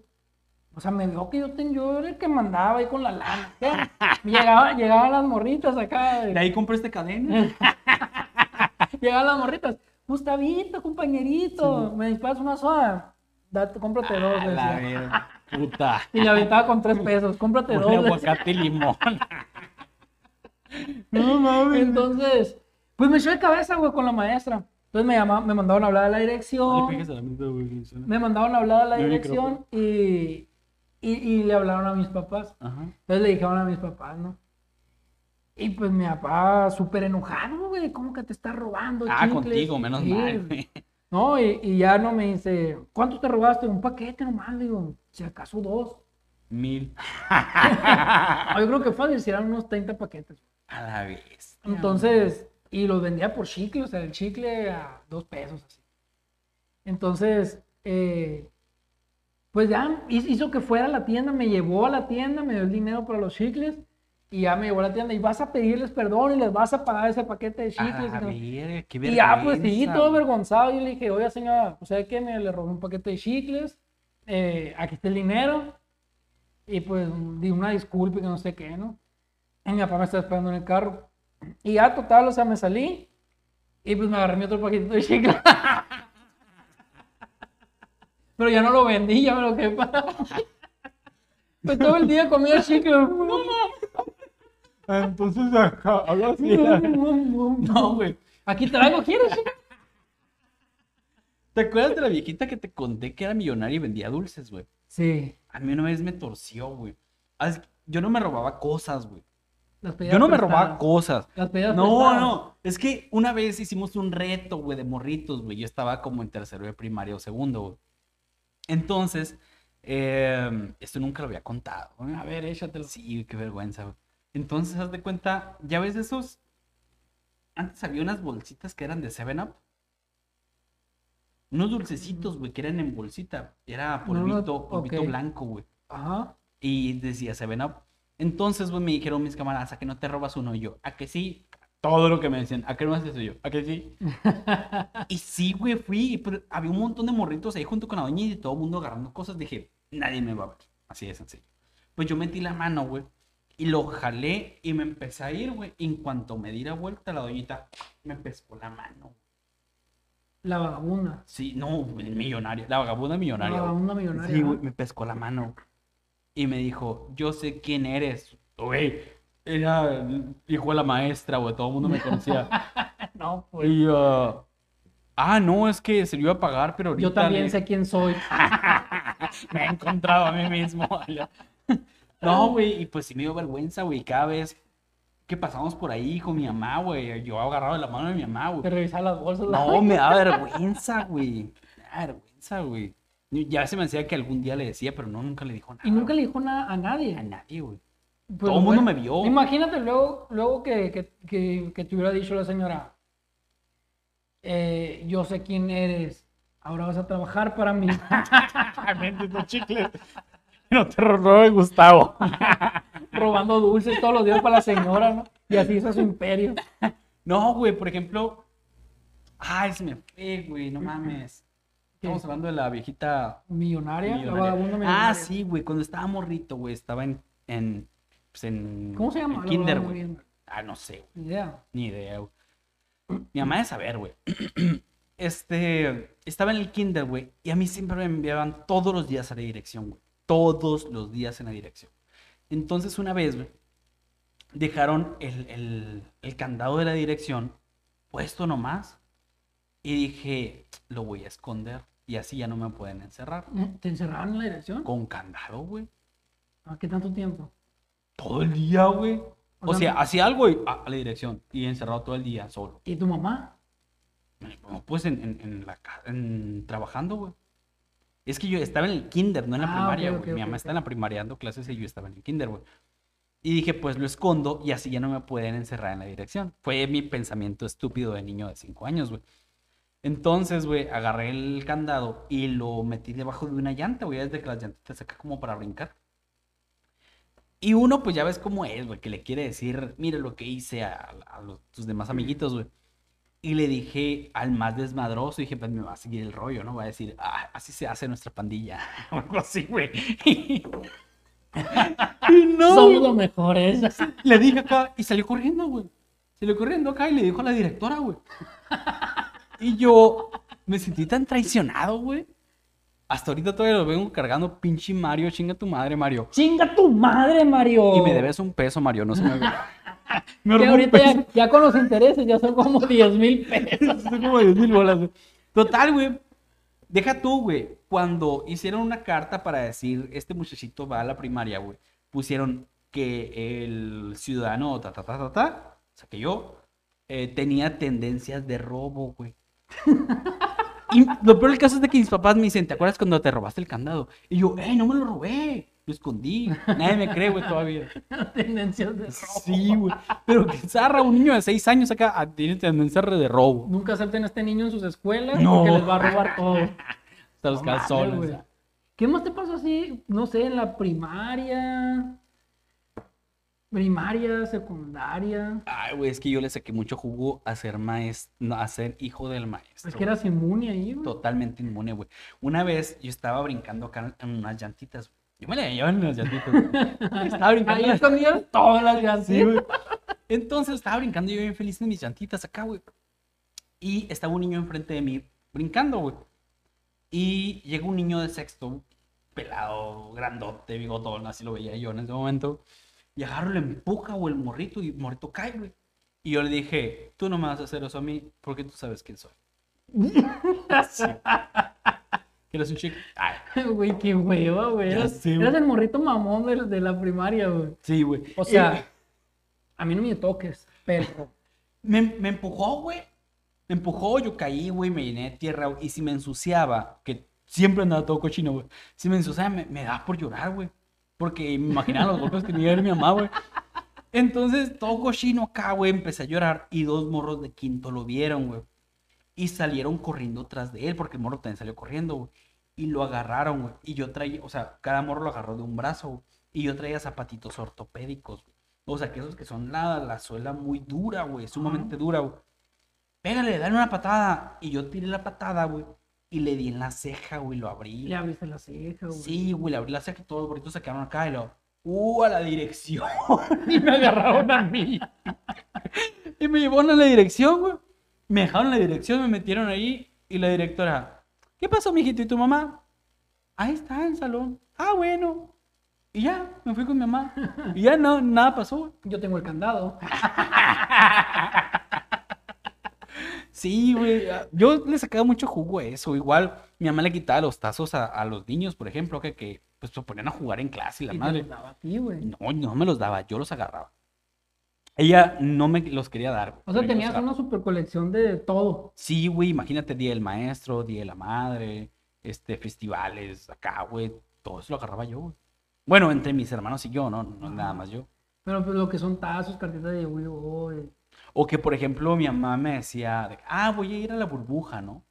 O sea, me vio que yo, ten, yo era el que mandaba ahí con la lana. Llegaba, llegaban las morritas acá. De güey. ahí compré esta cadena. Llegaban las morritas. Gustavito, compañerito, me disparas una soda. Date, cómprate dos. A le la Puta. Y le aventaba con tres pesos. Cómprate dos. aguacate y limón. No mames. Entonces, pues me echó de cabeza, güey, con la maestra. Entonces me llamaban, me mandaron a hablar a la dirección. la güey. Me mandaron a hablar a la dirección y, y, y le hablaron a mis papás. Ajá. Entonces le dijeron a mis papás, ¿no? Y pues mi papá súper enojado, güey, ¿cómo que te estás robando? Ah, chicles? contigo, menos Sí. mal, güey. No, y, y ya no me dice, ¿cuánto te robaste? Un paquete nomás, digo, si acaso dos. Mil. Ah, yo creo que fácil, si eran unos 30 paquetes. A la vez. Entonces, y los vendía por chicle, o sea, el chicle a dos pesos así. Entonces, eh, pues ya hi- hizo que fuera a la tienda, me llevó a la tienda, me dio el dinero para los chicles y ya me llevó a la tienda y vas a pedirles perdón y les vas a pagar ese paquete de chicles. la y, no- y ya, pues sí, todo avergonzado. Y le dije, oye, señora, ¿usted sabe qué? Me le robé un paquete de chicles, eh, aquí está el dinero. Y pues di una disculpa y que no sé qué, ¿no? Y mi papá me estaba esperando en el carro. Y ya, total, o sea, me salí. Y pues me agarré mi otro paquetito de chicles. Pero ya no lo vendí, ya me lo quedé para. Pues todo el día comía chicles. Entonces acá, algo así. No, güey. Aquí traigo, ¿quieres? ¿Te acuerdas de la viejita que te conté que era millonaria y vendía dulces, güey? Sí. A mí una vez me torció, güey. Yo no me robaba cosas, güey. Yo no me robaba cosas. Las No, prestadas. no. Es que una vez hicimos un reto, güey, de morritos, güey. Yo estaba como en tercero de primaria o segundo, güey. Entonces, eh, esto nunca lo había contado, güey. A ver, échatelo. Sí, qué vergüenza, güey. Entonces, haz de cuenta, ya ves esos. Antes había unas bolsitas que eran de 7-Up. Unos dulcecitos, güey, que eran en bolsita. Era no, polvito, polvito blanco, güey. Ajá. Y decía 7-Up. Entonces, güey, me dijeron mis camaradas, ¿a que no te robas uno? Y yo, ¿a que sí? Todo lo que me decían, ¿a qué no haces eso? Yo, ¿a que sí? y sí, güey, fui. Pero había un montón de morritos ahí junto con la doña y todo el mundo agarrando cosas. Dije, nadie me va a ver. Así de sencillo. Pues yo metí la mano, güey. Y lo jalé y me empecé a ir, güey. En cuanto me di la vuelta, la doñita me pescó la mano. La vagabunda. Sí, no, millonaria. La vagabunda La millonaria. güey. vagabunda millonaria. Sí, güey, me pescó la mano. Y me dijo, yo sé quién eres. Güey, era hijo de la maestra, güey, todo el mundo me conocía. No, pues. y yo, ah, no, es que se lo iba a pagar, pero ahorita Yo también le- sé quién soy. me he encontrado a mí mismo. no, güey, y pues sí me dio vergüenza, güey, cada vez que pasamos por ahí con mi mamá, güey, yo agarrado de la mano de mi mamá, Te güey. revisaba las bolsas. la- No, me da vergüenza, güey. Me da vergüenza, güey. Ya se me decía que algún día le decía, pero no, nunca le dijo nada. Y nunca güey. le dijo nada a nadie. a nadie, güey. Pues, Todo el mundo me vio. Imagínate luego, luego que, que, que, que te hubiera dicho la señora, eh, yo sé quién eres, ahora vas a trabajar para mí. Vendiendo chicles. No te robe Gustavo. robando dulces todos los días para la señora, ¿no? Y así hizo su imperio. No, güey, por ejemplo, Ay, se me fue, güey, no mames. Estamos hablando de la viejita Millonaria, millonaria. Ah, sí, güey, cuando estaba morrito, güey, estaba en, en, pues en ¿Cómo se llama? en kinder, güey. Ah, no sé, güey, Ni idea. ni idea, güey. Mi mamá de saber, güey. Este, estaba en el kinder, güey, y a mí siempre me enviaban todos los días a la dirección, güey. Todos los días en la dirección. Entonces, una vez, güey, dejaron el, el, el candado de la dirección puesto nomás. Y dije, lo voy a esconder. Y así ya no me pueden encerrar. ¿Te encerraron en la dirección? Con candado, güey. ¿A qué tanto tiempo? Todo el día, güey. O O sea, sea, hacía algo y a, a la dirección. Y encerrado todo el día solo. ¿Y tu mamá? No, Pues en, en, en la en- trabajando, güey. Es que yo estaba en el kinder, no en la Ah, primaria, güey. Mi mamá está en la primaria dando clases y yo estaba en el kinder, güey. Y dije, pues lo escondo y así ya no me pueden encerrar en la dirección. Fue mi pensamiento estúpido de niño de 5 años, güey. Entonces, güey, agarré el candado y lo metí debajo de una llanta, güey, desde que las llantitas acá como para brincar. Y uno, pues ya ves cómo es, güey, que le quiere decir, mira lo que hice a, a los, tus demás amiguitos, güey. Y le dije al más desmadroso, dije, pues me va a seguir el rollo, ¿no? Va a decir, ah, así se hace nuestra pandilla. O algo así, güey. y no, Somos los mejores. Le dije acá y salió corriendo, güey. Salió corriendo acá y le dijo a la directora, güey. Y yo me sentí tan traicionado, güey. Hasta ahorita todavía lo vengo cargando, pinche Mario, chinga tu madre, Mario. ¡Chinga tu madre, Mario! Y me debes un peso, Mario, no se me olvida. Me Que ahorita ya, ya con los intereses ya son como 10 mil pesos. Son como 10 mil bolas. Total, güey. Deja tú, güey. Cuando hicieron una carta para decir, este muchachito va a la primaria, güey, pusieron que el ciudadano, ta, ta, ta, ta, ta, o sea, que yo, eh, tenía tendencias de robo, güey. Y lo peor del caso es de que mis papás me dicen, ¿te acuerdas cuando te robaste el candado? Y yo, ¡eh, no me lo robé! Lo escondí. Nadie me cree, güey, todavía. Tendencias de robo. Sí, güey. Pero que zarra, un niño de 6 años acá ah, tiene tendencia de robo. Nunca acepten a este niño en sus escuelas No. porque les va a robar todo. Hasta los No calzones. ¿Qué más te pasó así? No sé, en la primaria. Primaria, secundaria. Ay, güey, es que yo le saqué mucho jugo a ser maestro, a ser hijo del maestro. Es que eras inmune ahí, güey. Totalmente inmune, güey. Una vez yo estaba brincando acá en unas llantitas. Yo me la llevaba en las llantitas. güey. estaba brincando. Ahí las- todas las llantas. Sí, güey. Entonces estaba brincando yo bien feliz en mis llantitas acá, güey. Y estaba un niño enfrente de mí brincando, güey. Y llega un niño de sexto, pelado, grandote, bigotón, así lo veía yo en ese momento. Y agarro, le empuja, güey, el morrito y el morrito cae, güey. Y yo le dije, tú no me vas a hacer eso a mí porque tú sabes quién soy. Sí. ¿Quieres un chico? Ay, Güey, qué hueva, güey. Ya Eras, sé, güey. eras el morrito mamón de, de la primaria, güey. sí, güey. O sea, a mí no me toques, perro. Me, me empujó, güey. Me empujó, yo caí, güey, me llené de tierra. güey, Y si me ensuciaba, que siempre andaba todo cochino, güey. Si me ensuciaba, me, me daba por llorar, güey. Porque me imaginaba los golpes que me iba a dar mi mamá, güey. Entonces, todo cochino acá, güey, empecé a llorar. Y dos morros de quinto lo vieron, güey. Y salieron corriendo tras de él, porque el morro también salió corriendo, güey. Y lo agarraron, güey. Y yo traía, o sea, cada morro lo agarró de un brazo, güey. Y yo traía zapatitos ortopédicos, güey. O sea, que esos que son la, la suela muy dura, güey. Sumamente dura, güey. Pégale, dale una patada. Y yo tiré la patada, güey. Y le di en la ceja, güey. Lo abrí. Le abriste la ceja, güey. Sí, güey, le abrí la ceja y todos los burritos se quedaron acá y lo. ¡Uh, a la dirección! Y me agarraron a mí. y me llevaron a la dirección, güey. Me dejaron la dirección, me metieron ahí. Y la directora, ¿qué pasó, mijito? ¿Y tu mamá? Ahí está, en el salón. Ah, bueno. Y ya, me fui con mi mamá. Y ya no, nada pasó. Yo tengo el candado. Sí, güey. ah, Yo le sacaba mucho jugo a eso. Igual mi mamá le quitaba los tazos a, a los niños, por ejemplo, que, que pues se ponían a jugar en clase y la y te madre. los daba a ti, güey. No, no me los daba, yo los agarraba. Ella no me los quería dar. güey, O sea, tenías una super colección de todo. Sí, güey, imagínate Día del Maestro, Día de la Madre, este, festivales, acá, güey, todo eso lo agarraba yo, güey. Bueno, entre mis hermanos y yo, no, no nada más yo. Pero pues lo que son tazos, cartitas de Yu-Gi-Oh! O que, por ejemplo, mi mamá me decía, de, ah, voy a ir a la burbuja, ¿no?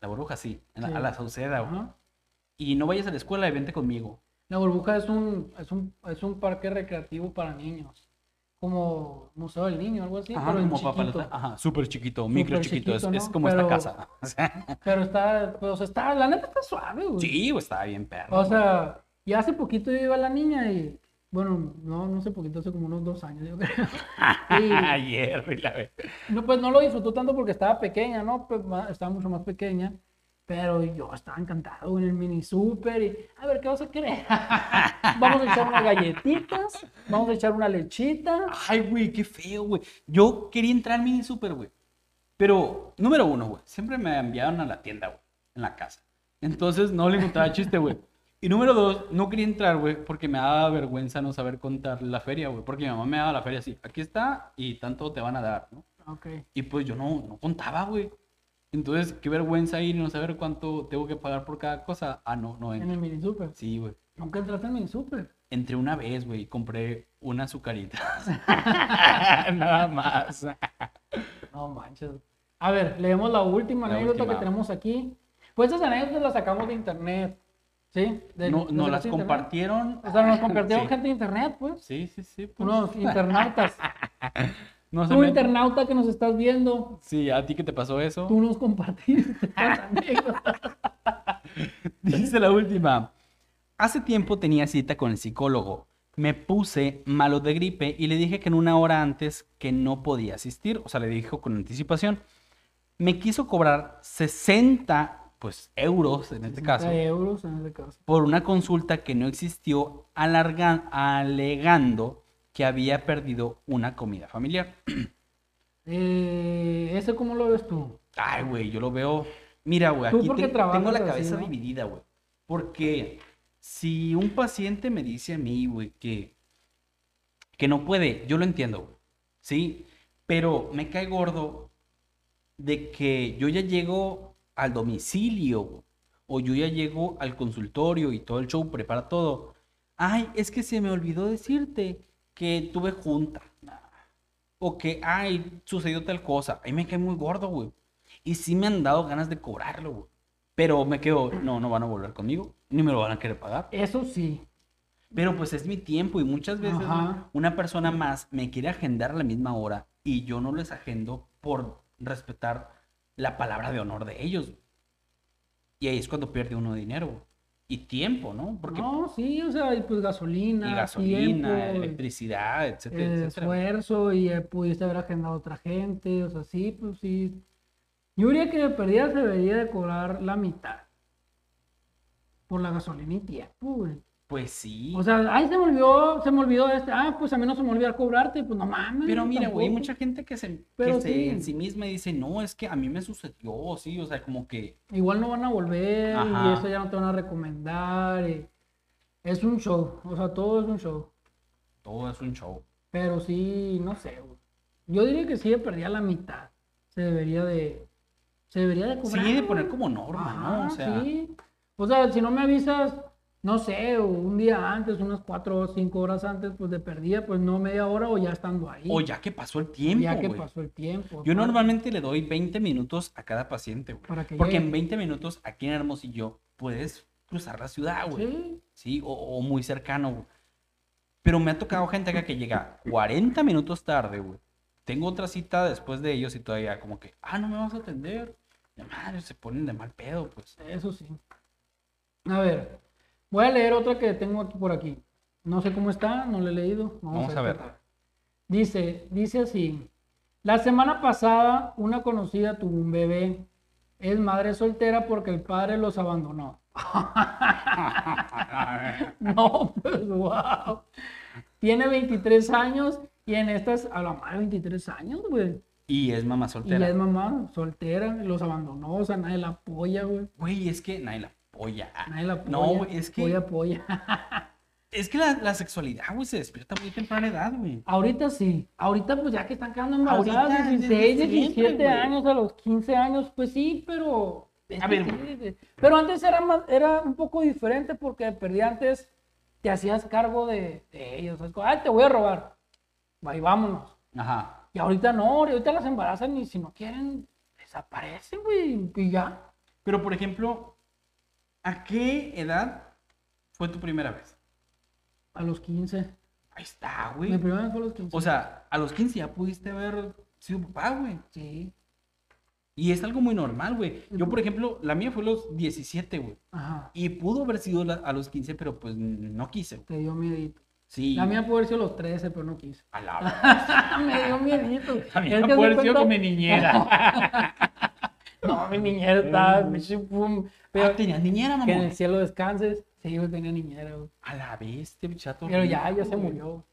La burbuja, sí, a la Sauceda. Ajá. Y no vayas a la escuela y vente conmigo. La burbuja es un, es un, es un parque recreativo para niños. como Museo del Niño, algo así, Ajá, pero como chiquito. papalote. Ajá, súper chiquito, micro Súper chiquito. es, chiquito, es como Pero- esta casa. O sea, Pero está, pues está, la neta está suave, güey. sí, güey, estaba bien perro. O sea, y hace poquito yo iba a la niña y, bueno, no, no hace poquito, hace como unos dos años, yo creo. Ayer, la ve- No, pues no lo disfrutó tanto porque estaba pequeña, ¿no? Pues, estaba mucho más pequeña. Pero yo estaba encantado en el mini super y, a ver, ¿qué vas a querer? vamos a echar unas galletitas, vamos a echar una lechita. Ay, güey, qué feo, güey. Yo quería entrar al mini super, güey. Pero, número uno, güey, siempre me enviaron a la tienda, güey, en la casa. Entonces no le contaba chiste, güey. Y número dos, no quería entrar, güey, porque me daba vergüenza no saber contar la feria, güey. Porque mi mamá me daba la feria así, aquí está y tanto te van a dar, ¿no? Ok. Y pues yo no, no contaba, güey. Entonces, qué vergüenza ir y no saber cuánto tengo que pagar por cada cosa. Ah, no, no En entro. el mini super. Sí, güey. Nunca entraste en el mini super. Entré una vez, güey, y compré una azucarita. Nada más. No manches. A ver, leemos la última La anécdota última. que tenemos aquí. Pues estas anécdotas las sacamos de internet. ¿Sí? De- No, de no sacaste las internet. compartieron. O sea, nos compartieron Sí. gente de internet, pues. Sí, sí, sí. pues. Unos internautas. No se Tú, me- internauta que nos estás viendo, Sí, ¿a ti qué te pasó eso? tú nos compartiste. Dice la última. Hace tiempo tenía cita con el psicólogo. Me puse malo de gripe y le dije que en una hora antes que no podía asistir. O sea, le dijo con anticipación. Me quiso cobrar 60 pues, euros en este caso 60 euros en este caso. por una consulta que no existió, alegando que había perdido una comida familiar. Eh, ¿Ese cómo lo ves tú? Ay, güey, yo lo veo. Mira, güey, aquí te- tengo la así, cabeza ¿no? dividida, güey. Porque si un paciente me dice a mí, güey, que, que no puede, yo lo entiendo, güey. Sí, pero me cae gordo de que yo ya llego al domicilio, o yo ya llego al consultorio y todo el show prepara todo. Ay, es que se me olvidó decirte que tuve junta. O que, ay, sucedió tal cosa. Ahí me cae muy gordo, güey. Y sí me han dado ganas de cobrarlo, güey. Pero me quedo, no, no van a volver conmigo. Ni me lo van a querer pagar. Eso sí. Pero pues es mi tiempo y muchas veces Ajá. una persona más me quiere agendar a la misma hora y yo no les agendo por respetar la palabra de honor de ellos. Y ahí es cuando pierde uno dinero y tiempo, ¿no? Porque No, sí, o sea, y pues gasolina, y gasolina, tiempo, electricidad, etcétera, eh, etcétera. esfuerzo y eh, pudiste haber agendado a otra gente, o sea, sí, pues sí. Yo diría que de perdida se debería de cobrar la mitad. Por la gasolina y tiempo, güey. Pues sí. O sea, ay, se me olvidó, se me olvidó este. Ah, pues a mí no se me olvidó cobrarte, pues no mames. Pero mira, güey, mucha gente que se, que se en sí misma dice, no, es que a mí me sucedió, sí, o sea, como que, Igual no van a volver Ajá. y eso ya no te van a recomendar. y- Es un show, o sea, todo es un show. todo es un show. Pero sí, no sé, güey. Yo diría que sí, perdía la mitad. Se debería de. Se debería de cobrar. Sí, de poner como norma, ¿no? O sea, sí. O sea, si no me avisas, no sé, un día antes, unas cuatro o cinco horas antes, pues de perdida, pues no media hora o ya estando ahí. o ya que pasó el tiempo, Ya que pasó el tiempo. Yo normalmente le doy 20 minutos a cada paciente, güey. Porque en llegue. 20 minutos aquí en Hermosillo puedes cruzar la ciudad, güey. Sí. Sí, o, o muy cercano, güey. Pero me ha tocado gente acá que llega 40 minutos tarde, güey. Tengo otra cita después de ellos y todavía como que, ah, no me vas a atender. De madre, se ponen de mal pedo, pues. Eso sí. A ver, voy a leer otra que tengo aquí por aquí. No sé cómo está, no la he leído. Vamos a ver. Dice, dice así. La semana pasada una conocida tuvo un bebé. Es madre soltera porque el padre los abandonó. No, pues wow. Tiene 23 años y en estas, a la madre 23 años, güey. y es mamá Y soltera. ya es mamá soltera, los abandonó, o sea, nadie la apoya, güey. Güey, es que nadie la apoya. Nadie la apoya. No, es que, Apoya, apoya. es que la, la sexualidad, güey, se despierta muy temprana edad, güey. Ahorita sí. Ahorita pues ya que están quedando embarazadas, Ahorita, desde 16, siempre, 17 güey. años, a los 15 años, pues sí, pero... A ver. Pero antes era, más, era un poco diferente porque perdí antes, te hacías cargo de, de ellos. Ay, te voy a robar. Ahí vámonos. Ajá. Y ahorita no, ahorita las embarazan y si no quieren, desaparecen, güey, y ya. Pero, por ejemplo, ¿a qué edad fue tu primera vez? A los 15. Ahí está, Mi güey. primera vez fue a los 15. O sea, a los 15 ya pudiste haber sido papá, güey. sí. Y es algo muy normal, güey. Yo, por ejemplo, la mía fue a los 17, güey. Ajá. Y pudo haber sido la- a los 15, pero pues no quise. güey. Te dio miedito. Sí. La mía pudo haber sido a los 13, pero no quise. A la me dio miedito. La mía haz haber sido con mi niñera. No, mi niñera estaba. pinche pum, Pero Ah, tenías niñera, que en el mamá. cielo descanses. Sí, yo tenía niñera, güey. A la bestia, chato. Pero ya, ya se murió. O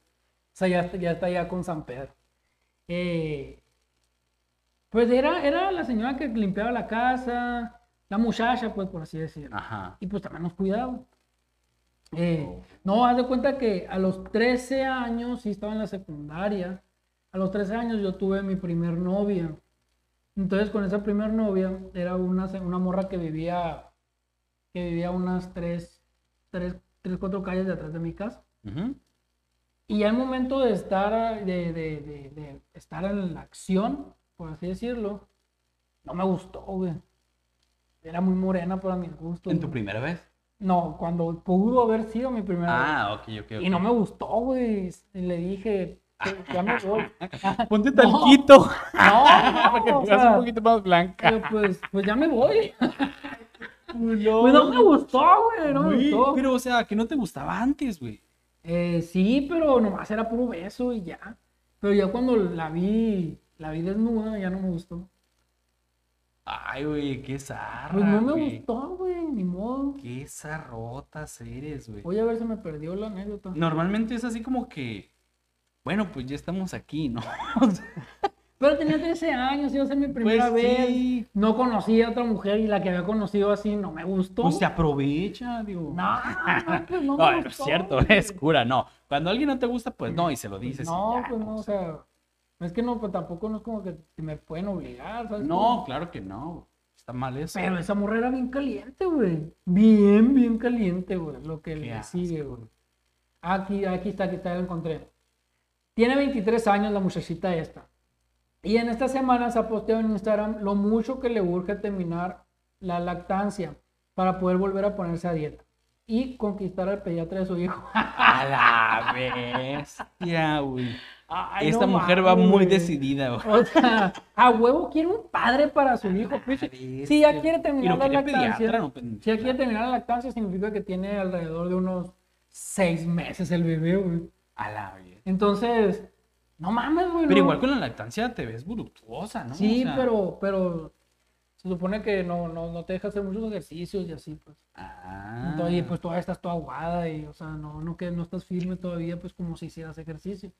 sea, ya, está- ya está ya con San Pedro. Eh, pues era, era la señora que limpiaba la casa, la muchacha, pues por así decirlo. Ajá. Y pues también nos cuidaba. Eh, Oh. no, haz de cuenta que a los 13 años, sí estaba en la secundaria, a los 13 años yo tuve mi primer novia. Entonces con esa primer novia era una, una morra que vivía, que vivía unas 3, 3, 3, 4 calles de atrás de mi casa. Y ya el momento de estar, de, de- de- de estar en la acción, por así decirlo, no me gustó, güey. Era muy morena para mis gustos. ¿En tu güey. primera vez? No, cuando pudo haber sido mi primera vez. Ah, ok, ok. Y no me gustó, güey. Y le dije, "Que- ya me voy. Ponte No. talquito. No, Para que o te veas sea, un poquito más blanca. pero pues, pues ya me voy. No, Pues no me gustó, güey. No me Güey, gustó. Pero, o sea, que no te gustaba antes, güey. Eh, sí, pero nomás era puro beso y ya. Pero ya cuando la vi, la vi desnuda, ya no me gustó. Ay, güey, qué zarra. Pues no me güey. gustó, güey, ni modo. Qué zarrotas eres, güey. Voy a ver si me perdió la anécdota. Normalmente es así como que, bueno, pues ya estamos aquí, ¿no? Pero tenía 13 años, iba a ser mi primera Pues vez. sí. No conocía a otra mujer y la que había conocido así no me gustó. Pues se aprovecha, digo. No, pues no, No, me no es gustó, cierto, güey. es cura, no. Cuando alguien no te gusta, pues no, y se lo dices. No, ya, pues no, o sea, es que no, pues tampoco no es como que me pueden obligar, ¿sabes? No, cómo? claro que no. Está mal eso. Pero esa morra era bien caliente, güey. Bien, bien caliente, güey. Lo que le sigue, güey. Aquí, aquí está, aquí está, lo encontré. Tiene 23 años la muchachita esta. Y en esta semana se ha posteado en Instagram lo mucho que le urge terminar la lactancia para poder volver a ponerse a dieta y conquistar al pediatra de su hijo. A la bestia, güey. Ay, Esta no mujer va muy decidida, güey. O sea, a huevo quiere un padre para su hijo. pinche. Si ya quiere terminar la lactancia, pediatra, no, si ya quiere terminar la lactancia, significa que tiene alrededor de unos seis meses el bebé, güey. A la bestia. Entonces, no mames, güey. Pero no. igual con la lactancia te ves voluptuosa, ¿no? Sí, O sea, pero, pero se supone que no, no, no te deja hacer muchos ejercicios y así, pues. Ah. Entonces, y, pues todavía estás toda aguada y, o sea, no, no, que no estás firme todavía, pues como si hicieras ejercicio.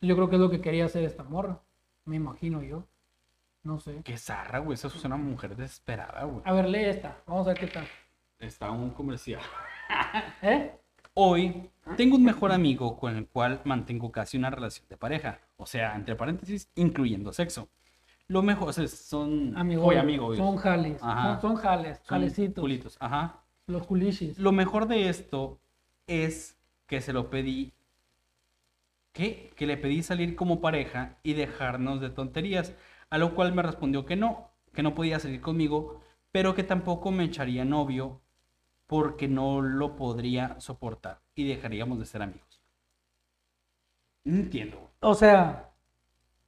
Yo creo que es lo que quería hacer esta morra. Me imagino yo. No sé. Qué zarra, güey. Esa es una mujer desesperada, güey. A ver, lee esta. Vamos a ver qué tal. Está un comercial. ¿Eh? Hoy tengo un mejor amigo con el cual mantengo casi una relación de pareja. O sea, entre paréntesis, incluyendo sexo. Lo mejor o sea, son. Oye, amigo, Son jales. Ajá. Son, son jales. son Jalecitos. culitos. Ajá. Los culichis. Lo mejor de esto es que se lo pedí. ¿Qué? Que le pedí salir como pareja y dejarnos de tonterías. A lo cual me respondió que no, que no podía salir conmigo, pero que tampoco me echaría novio porque no lo podría soportar y dejaríamos de ser amigos. No entiendo. güey. O sea,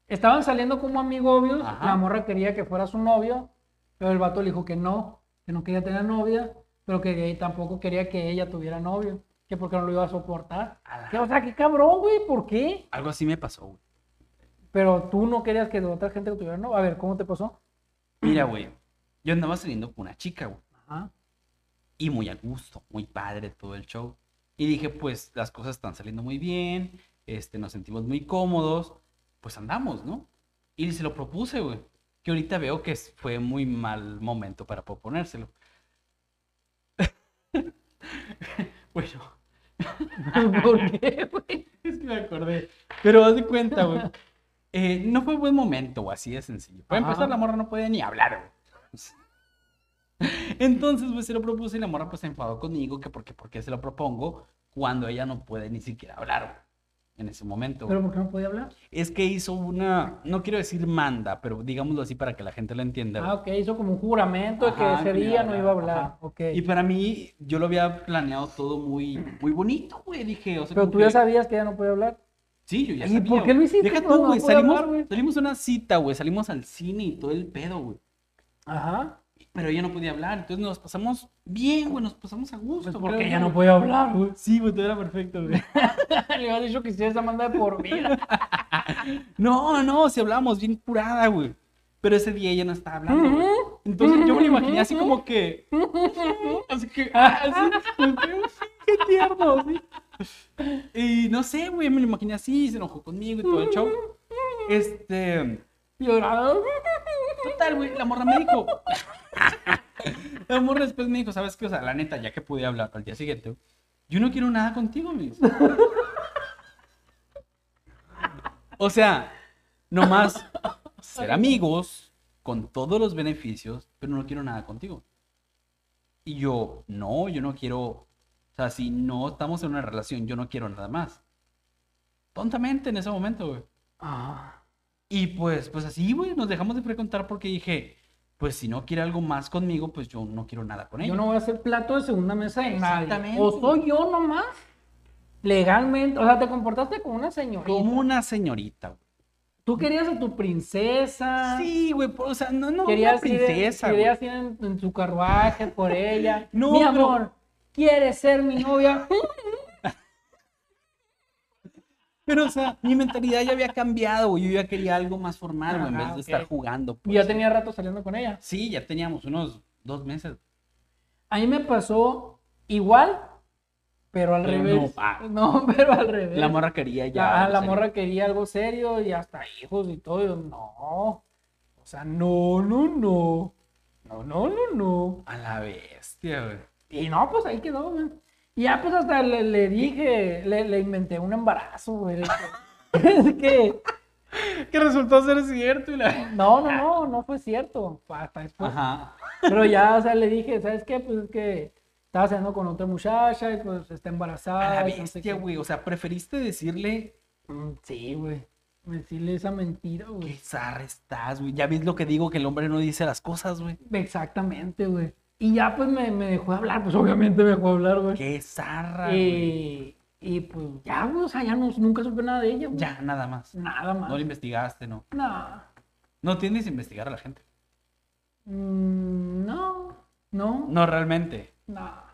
estaban saliendo como amigos Ajá. La morra quería que fuera su novio, pero el vato le dijo que no, que no quería tener novia, pero que tampoco quería que ella tuviera novio, que porque no lo iba a soportar. A la- Que, o sea, qué cabrón, güey, ¿por qué? Algo así me pasó, güey. Pero tú no querías que otra gente tuviera novio. A ver, ¿cómo te pasó? Mira, güey. Yo andaba saliendo con una chica, güey. Ajá. y muy a gusto, muy padre todo el show. Y dije, pues las cosas están saliendo muy bien, este, nos sentimos muy cómodos, pues andamos, ¿no? Y se lo propuse, güey. Que ahorita veo que fue muy mal momento para proponérselo. bueno, ¿Por qué, güey? es que me acordé. Pero haz de cuenta, güey. Eh, no fue buen momento, o así de sencillo. Para Ajá. empezar, la morra no podía ni hablar, güey. Entonces, pues se lo propuse y la morra pues se enfadó conmigo que porque, porque se lo propongo cuando ella no puede ni siquiera hablar, en ese momento. ¿Pero por qué no podía hablar? Es que hizo una, no quiero decir manda, pero digámoslo así para que la gente lo entienda. Ah, ok, hizo como un juramento de que ese día no iba a hablar, hablar. ajá. Ok. Y para mí, yo lo había planeado todo muy, muy bonito, güey. Dije, o sea, Pero tú ya sabías que ella no podía hablar. Sí, yo ya ¿Y sabía. por qué lo hiciste? Deja tú, güey. salimos, hablar, salimos a una cita, güey. Salimos al cine y todo el pedo, güey. Ajá. Pero ella no podía hablar. Entonces nos pasamos bien, güey. Nos pasamos a gusto. Pues porque creo ella no podía hablar, güey. Sí, güey, todo era perfecto, güey. Le había dicho que hiciera esa manda de por vida. No, no, si hablábamos bien curada, güey. Pero ese día ella no estaba hablando, güey. Entonces yo me lo imaginé así como que. Así que. ah, Así, pues, qué tierno, sí. Y no sé, güey, me lo imaginé así, se enojó conmigo y todo el show. Este. Llorado. Total, güey, la morra me dijo. La morra después me dijo, ¿sabes qué? O sea, la neta, ya que pude hablar al día siguiente, yo no quiero nada contigo, me dice. O sea, nomás ser amigos con todos los beneficios, pero no quiero nada contigo. Y yo, no, yo no quiero, o sea, si no estamos en una relación, yo no quiero nada más. Tontamente en ese momento, güey. Ah. Y pues, pues así, güey, nos dejamos de frecuentar porque dije, pues si no quiere algo más conmigo, pues yo no quiero nada con ella. Yo no voy a hacer plato de segunda mesa de nadie. Exactamente. O soy yo nomás. Legalmente. O sea, te comportaste como una señorita. Como una señorita, güey. Tú querías a tu princesa. Sí, güey, o sea, no, no, Querías una ir, princesa, güey. querías ir en, en su carruaje por ella. No, Mi pero- amor, ¿quieres ser mi novia? Pero, o sea, mi mentalidad ya había cambiado, güey. Yo ya quería algo más formal, güey, en vez de estar jugando. Y pues. ya tenía rato saliendo con ella. Sí, ya teníamos unos dos meses. A mí me pasó igual, pero al Pero revés. no, ah. No, pero al revés. La morra quería ya. La, algo la serio. morra quería algo serio y hasta hijos y todo. y yo, no. O sea, no, no, no. No, no, no, no. A la bestia, güey. Y no, pues ahí quedó, güey. Y ya pues hasta le, le dije, le, le inventé un embarazo, güey. Es que, Que resultó ser cierto y la... no, no, no, no fue cierto. Hasta después. Ajá. Pero ya, o sea, le dije, ¿sabes qué? Pues es que estaba saliendo con otra muchacha y pues está embarazada. A la y no sé bestia, qué. güey. O sea, preferiste decirle Mm, Sí, güey. Decirle esa mentira, güey. zarra estás, güey. Ya ves lo que digo, que el hombre no dice las cosas, güey. Exactamente, güey. Y ya pues me, me dejó de hablar, pues obviamente me dejó de hablar, güey. Qué zarra, güey. Y, y pues ya, güey, o sea, ya no, nunca supe nada de ella, güey. Ya, nada más. Nada más. No lo investigaste, no. No. No tiendes a investigar a la gente. Mm, no, no, No, realmente. no.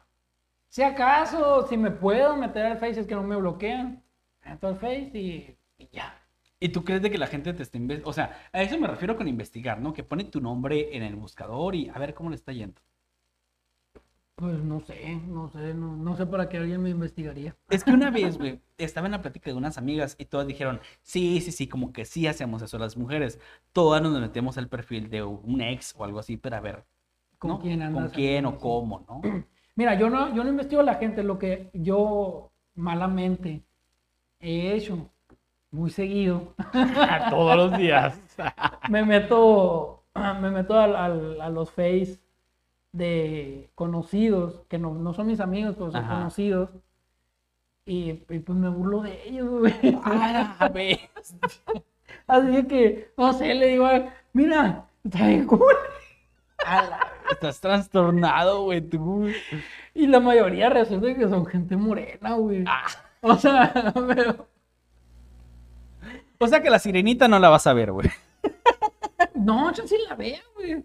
Si acaso, si me puedo meter al Face, es que no me bloquean. Entro al Face y, y ya. ¿Y tú crees de que la gente te está investigando? O sea, a eso me refiero con investigar, ¿no? Que pone tu nombre en el buscador y a ver cómo le está yendo. Pues no sé, no sé, no, no sé para qué alguien me investigaría. Es que una vez, güey, estaba en la plática de unas amigas y todas dijeron, sí, sí, sí, como que sí hacemos eso las mujeres. Todas nos metemos al perfil de un ex o algo así para ver, ¿Con ¿no? quién andas ¿Con quién o cómo, no? Mira, yo no, yo no investigo a la gente, lo que yo malamente he hecho muy seguido. Todos los días. me meto, me meto al- al- a los face de conocidos, que no, no son mis amigos, pero son Ajá. conocidos. Y, y pues me burlo de ellos, güey. A la bestia. Así que, no sé, le digo, mira, está bien cool. A la- Estás trastornado, güey, tú. Y la mayoría resulta que son gente morena, güey. Ah. O sea, pero... O sea que la sirenita no la vas a ver, güey. No, yo sí la veo, güey.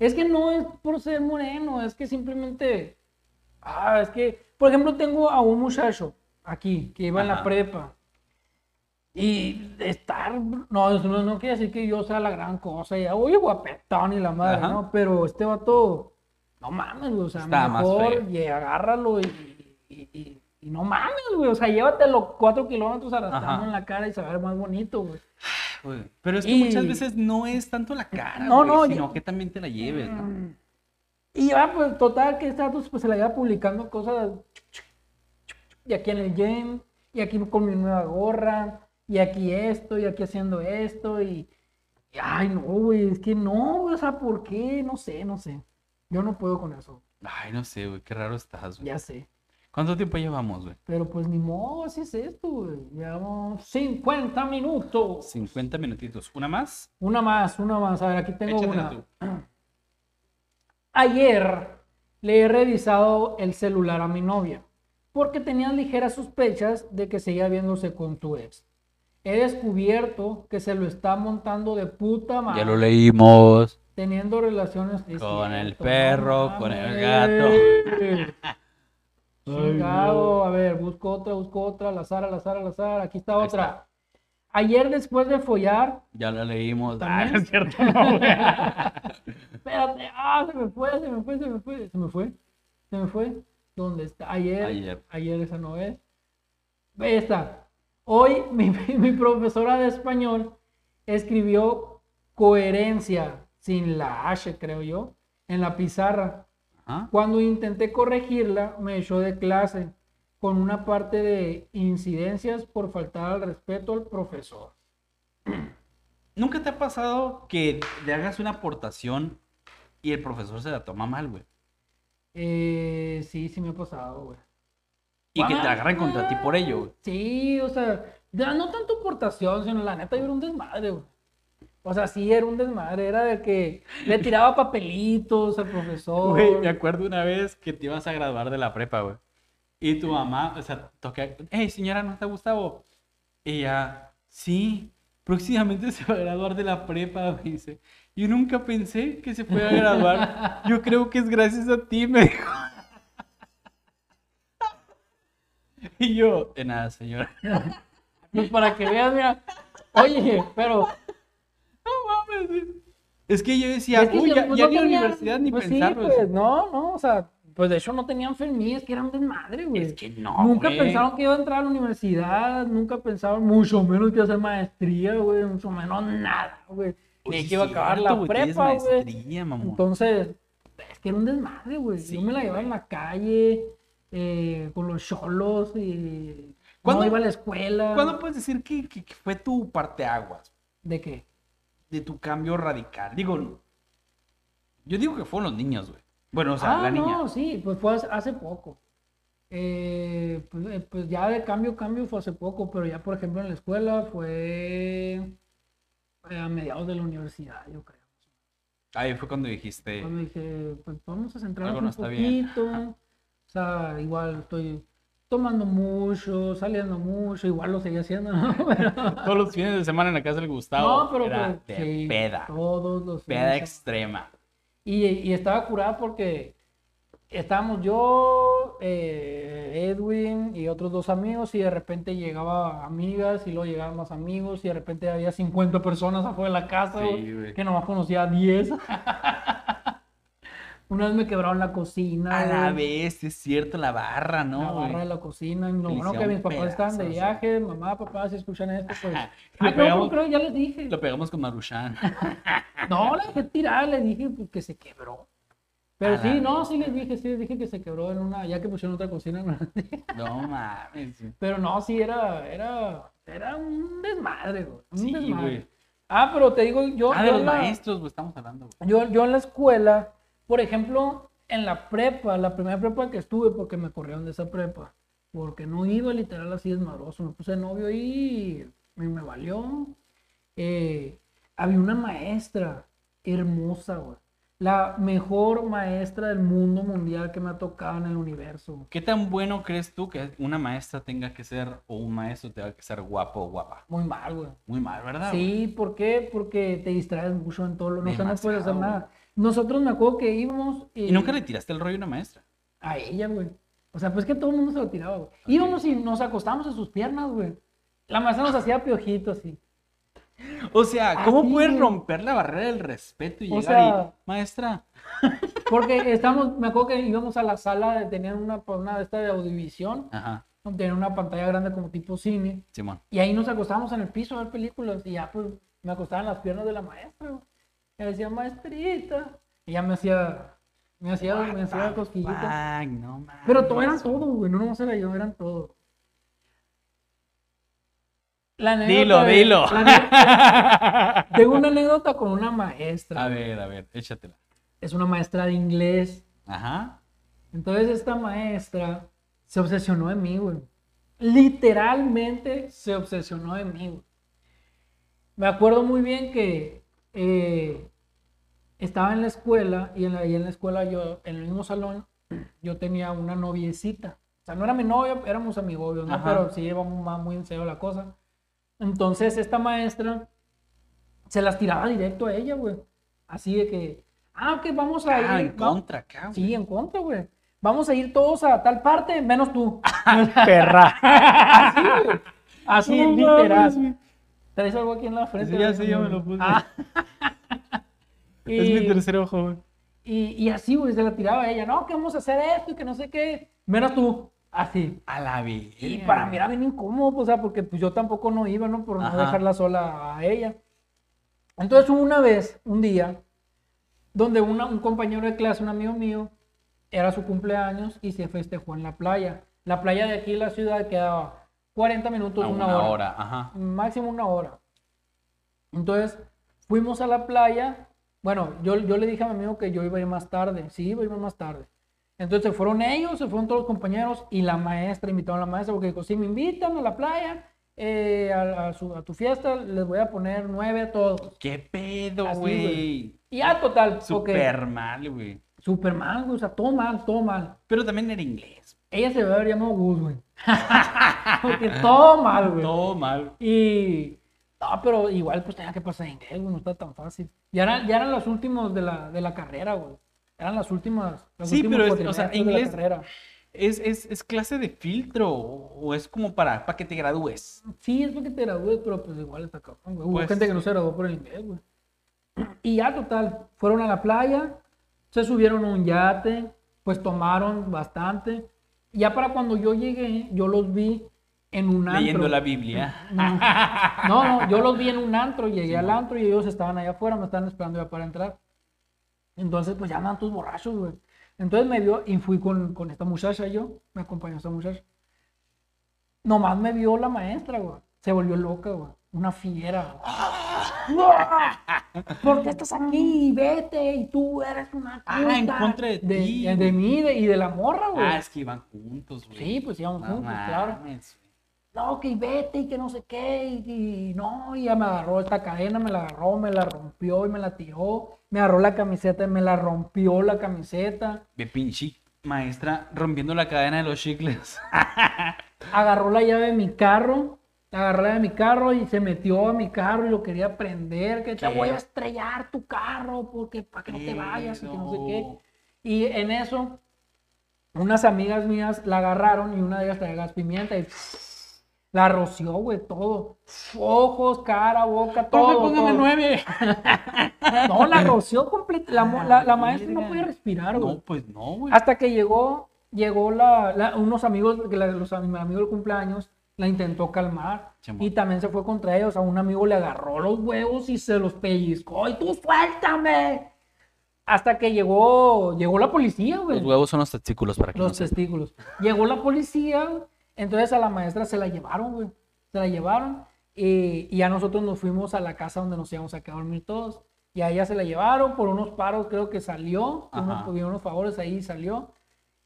Es que no es por ser moreno, es que simplemente. Ah, es que, por ejemplo, tengo a un muchacho aquí que iba en la Ajá. prepa. Y estar. No, no, no quiere decir que yo sea la gran cosa. Y, oye, guapetón y la madre, Ajá. ¿no? Pero este vato. No mames, güey. O sea, Está mejor y agárralo y, y, y- y no mames, güey. O sea, llévatelo cuatro kilómetros arrastrando Ajá. en la cara y se va a ver más bonito, güey. Pero es que Y- muchas veces no es tanto la cara, No, no, sino yo- que también te la lleves, ¿no? Mm. Y ya, pues, total, que este pues se la iba publicando cosas. Y aquí en el gym, y aquí con mi nueva gorra, y aquí esto, y aquí haciendo esto, y. y, ay, no, güey, es que no, o sea, ¿por qué? No sé, no sé. Yo no puedo con eso, Ay, no sé, güey, qué raro estás, güey. ya sé. ¿Cuánto tiempo llevamos, güey? Pero pues ni modo, así es esto, güey. Llevamos 50 minutos. 50 minutitos. ¿Una más? Una más, una más. A ver, aquí tengo Échatela una. tú. Ayer le he revisado el celular a mi novia porque tenía ligeras sospechas de que seguía viéndose con tu ex. He descubierto que se lo está montando de puta madre. Ya lo leímos. Teniendo relaciones es Con el perro, no con el gato. Chingado, a ver, busco otra, busco otra, la Sara, la Sara, la Sara, aquí está Ahí otra. está. Ayer después de follar, Ya lo leímos. ¿También? Ah, no es cierto, no, güey. espérate, ah, se me fue, se me fue, se me fue, se me fue, se me fue. ¿Dónde está? Ayer, Ayer. ayer esa no es. Ve esta. Hoy mi, mi profesora de español escribió coherencia sin la H, creo yo, en la pizarra. Ajá. Cuando intenté corregirla, me echó de clase con una parte de incidencias por faltar al respeto al profesor. ¿Nunca te ha pasado que le hagas una aportación y el profesor se la toma mal, güey? Eh, sí, sí me ha pasado, güey. Y que te Ah, agarren contra ti por ello, güey. Sí, o sea, ya no tanto aportación, sino la neta yo era un desmadre, güey. O sea, sí era un desmadre, era de que le tiraba papelitos al profesor. Me acuerdo una vez que te ibas a graduar de la prepa, güey. Y tu mamá, o sea, toqué, hey, señora, ¿no está Gustavo? Y ella, sí, próximamente se va a graduar de la prepa, me dice. Yo nunca pensé que se fuera a graduar. Yo creo que es gracias a ti, me dijo. Y yo, de nada, señora. Pues para que veas, mira. Oye, pero. Es que yo decía, Es que uy, ya, pues, ya no ni tenían- universidad ni pues sí, pensarlo. pues, no, no, o sea, pues de hecho no tenían fe en mí, es que era un desmadre, güey. Es que no, Nunca güey. pensaron que iba a entrar a la universidad, nunca pensaron, mucho menos que iba a hacer maestría, güey, mucho menos nada, güey. Ni que iba a acabar la güey, prepa, güey. maestría. Entonces, es que era un desmadre, güey. Sí, Yo me la llevaba en la calle, eh, con los cholos y ¿Cuándo- no iba a la escuela. ¿Cuándo puedes decir que, que- que fue tu parteaguas? ¿De qué? De tu cambio radical. Digo, yo digo que fueron los niños, güey. Bueno, o sea, ah, la niña. no, sí, pues fue hace, poco. Eh, pues, eh, pues ya de cambio, cambio fue hace poco, pero ya por ejemplo en la escuela fue a mediados de la universidad, yo creo. Ahí fue cuando dijiste. Cuando dije, pues vamos a centrarnos Algo no un está bien. poquito. O sea, igual estoy tomando mucho, saliendo mucho, igual lo seguía haciendo, ¿no? Pero- Todos los fines de semana en la casa del Gustavo. no, pero era pues, de sí, peda. Todos los fines Peda extrema. Y, y estaba curada porque estábamos yo, eh, Edwin y otros dos amigos y de repente llegaba amigas y luego llegaban más amigos y de repente había 50 personas afuera de la casa Sí, que nomás conocía a 10. Una vez me quebraron la cocina. A la vez, es cierto, la barra, ¿no? La barra de la cocina. Le bueno que mis papás estaban de viaje, mamá, papá, si escuchan esto, pues. Lo Ah, no, pegamos- creo que ya les dije. Lo pegamos con Maruchan. No, la dejé tirar, le dije pues, que se quebró. Pero A sí, no, vez. sí les dije, sí les dije que se quebró en una, ya que pusieron otra cocina. no. No mames. Pero no, sí, era, era, era un desmadre, güey. Un Sí, desmadre. güey. Ah, pero te digo, yo, Ah, de los la, maestros, güey, estamos hablando, güey. yo, yo en la escuela, por ejemplo, en la prepa, la primera prepa que estuve, porque me corrieron de esa prepa, porque no iba literal así desmadroso, me puse novio y me valió. Eh, había una maestra hermosa, güey. La mejor maestra del mundo mundial que me ha tocado en el universo. ¿Qué tan bueno crees tú que una maestra tenga que ser o un maestro tenga que ser guapo o guapa? Muy mal, güey. Muy mal, ¿verdad? Sí, ¿por qué? Porque te distraes mucho en todo lo... No, no puedes hacer nada. Nosotros me acuerdo que íbamos... ¿Y nunca le tiraste el rollo a una maestra? A ella, güey. O sea, pues que todo el mundo se lo tiraba, güey. Íbamos y nos acostamos en sus piernas, güey. La maestra nos hacía piojito así. O sea, ¿cómo Así, puedes romper la barrera del respeto y llegar sea- y, maestra? Porque estamos, me acuerdo que íbamos a la sala, de, tenían una, una de esta de audiovisión, Ajá, tenían una pantalla grande como tipo cine, Simón. y ahí nos acostábamos en el piso a ver películas, y ya pues me acostaba en las piernas de la maestra, güey. Y decía, maestrita, y ya me hacía, me hacía, me hacía cosquillitas. Ay, no mames. Pero todo eran todos, güey, no nomás era yo, eran todos. La Dilo, de- dilo. la Tengo una anécdota con una maestra. A ver, a ver, échatela. Es una maestra de inglés. Ajá. Entonces esta maestra se obsesionó de mí, güey. Literalmente se obsesionó de mí, güey. Me acuerdo muy bien que eh, estaba en la escuela y en la, y en la escuela yo, en el mismo salón, yo tenía una noviecita. O sea, no era mi novia, éramos amigobios, ¿no? Ajá. Pero sí íbamos más muy en serio la cosa. Entonces esta maestra se las tiraba directo a ella, güey. Así de que, ah, ok, vamos a ir. Ah, en va- contra güey. Sí, en contra, güey. Vamos a ir todos a tal parte, menos tú. Perra. Así, güey. Así, No literal. ¿Traes algo aquí en la frente? Sí, ya sé, ya me lo puse. Ah. Es mi Y- tercer ojo, güey. Y, y así, güey, se la tiraba a ella. No, que vamos a hacer esto y que no sé qué. Menos tú. Así. A la vida. Y para mí era bien incómodo, o sea, porque pues yo tampoco no iba, ¿no? Por no Ajá. dejarla sola a ella. Entonces hubo una vez, un día, donde una- un compañero de clase, un amigo mío, era su cumpleaños y se festejó en la playa. La playa de aquí, la ciudad, quedaba 40 minutos, A una, una hora. hora, ajá. Máximo una hora. Entonces, fuimos a la playa. Bueno, yo, yo le dije a mi amigo que yo iba a ir más tarde. Sí, iba a ir más tarde. Entonces se fueron ellos, se fueron todos los compañeros y la maestra, invitaron a la maestra porque dijo, si me invitan a la playa, eh, a, a su- a tu fiesta, les voy a poner nueve a todos. ¿Qué pedo, güey? Y ya, total, ok. Súper mal, güey. Súper mal, güey, o sea, todo mal, todo mal. Pero también era inglés. Ella se debe haber llamado Gus, güey. porque todo mal, güey. Todo mal. Y. No, pero igual pues tenía que pasar inglés, güey, no está tan fácil. Ya, eran- ya eran los últimos de la, de la carrera, güey. Eran las últimas. los Sí, últimos pero es- o sea, inglés-. ¿Es, es, es clase de filtro o es como para, para que te gradúes? Sí, es porque te gradúes, pero pues igual está cabrón, güey. Hubo Pues, gente que no se graduó por el inglés, güey. Y ya, total, fueron a la playa, se subieron a un yate, pues tomaron bastante. Ya para cuando yo llegué, yo los vi en un antro. Leyendo la Biblia. No, no, yo los vi en un antro, llegué al antro y ellos estaban allá afuera, me estaban esperando ya para entrar. Entonces, pues ya andan todos borrachos, güey. Entonces me vio y fui con, con esta muchacha yo, me acompañó esta muchacha. Nomás me vio la maestra, güey. Se volvió loca, güey. Una fiera, güey. ¿Por qué estás aquí? Vete, y tú eres una Ah, en contra de ti, De, mí de- y de la morra, güey. Ah, es que iban juntos, güey. Sí, pues íbamos No juntos, claro mames, güey. No, que vete y que no sé qué, y, y no, y ya me agarró esta cadena, me la agarró, me la rompió y me la tiró, me agarró la camiseta y me la rompió la camiseta, Ve pinche maestra rompiendo la cadena de los chicles. agarró la llave de mi carro, agarró la llave de mi carro y se metió a mi carro y lo quería prender, que te voy a estrellar tu carro porque para que no te vayas y que no sé qué. Y en eso, unas amigas mías la agarraron y una de ellas traía gas pimienta y la roció, güey, todo. Ojos, cara, boca, todo. póngame todo. nueve. No, la roció completa. La, la- la maestra no podía respirar, güey. No, pues no, güey. Hasta que llegó, llegó la, la- unos amigos, los am- amigos del cumpleaños, la intentó calmar. Y también se fue contra ellos. A un amigo le agarró los huevos y se los pellizcó. ¡Y tú suéltame! Hasta que llegó, llegó la policía, güey. Los huevos son los testículos para que Los no testículos. Llegó la policía, güey, entonces a la maestra se la llevaron, güey. Se la llevaron y, y a nosotros nos fuimos a la casa donde nos íbamos a quedar a dormir todos. Y a ella se la llevaron por unos paros, creo que salió, unos, unos favores ahí y salió.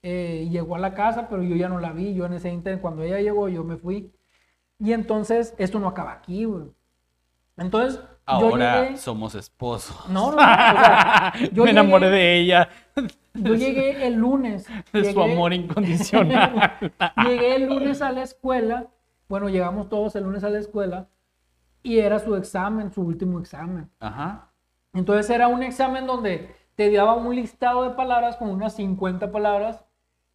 Eh, llegó a la casa, pero yo ya no la vi. Yo en ese inter, cuando ella llegó, yo me fui. Y entonces, esto no acaba aquí, güey. Entonces, Ahora llegué... somos esposos. No, no, no, o sea, yo Me enamoré llegué- de ella, Yo llegué el lunes. de su amor incondicional. Llegué el lunes a la escuela, bueno, llegamos todos el lunes a la escuela y era su examen, su último examen. Ajá. Entonces era un examen donde te daba un listado de palabras con unas 50 palabras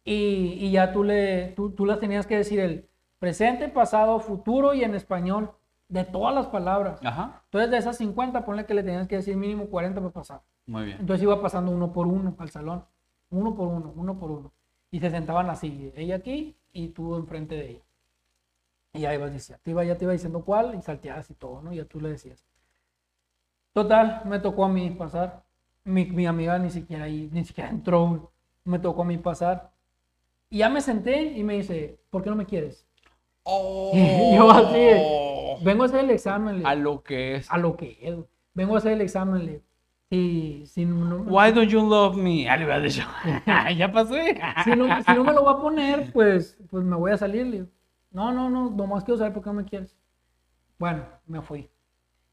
y, y ya tú, le, tú, tú las tenías que decir el presente, pasado, futuro y en español de todas las palabras. Ajá. Entonces de esas 50, ponle que le tenías que decir mínimo 40 para pasar. Muy bien. Entonces iba pasando uno por uno al salón, uno por uno, uno por uno. Y se sentaban así, ella aquí y tú enfrente de ella. Y ya ibas diciendo, te iba, ya te iba diciendo cuál y salteabas y todo, ¿no? Ya tú le decías. Total, me tocó a mí pasar. Mi, mi amiga ni siquiera ahí, ni siquiera entró. Me tocó a mí pasar. Y ya me senté y me dice, ¿por qué no me quieres? Oh. Y yo así, de, vengo a hacer el examen. le A lo que es. a lo que es. Vengo a hacer el examen. le digo. Si, no, Why don't you love me? Ah, ya pasé. si no, si no me lo va a poner, pues, pues me voy a salir. Le no, no, no, nomás quiero saber por qué no me quieres. Bueno, me fui.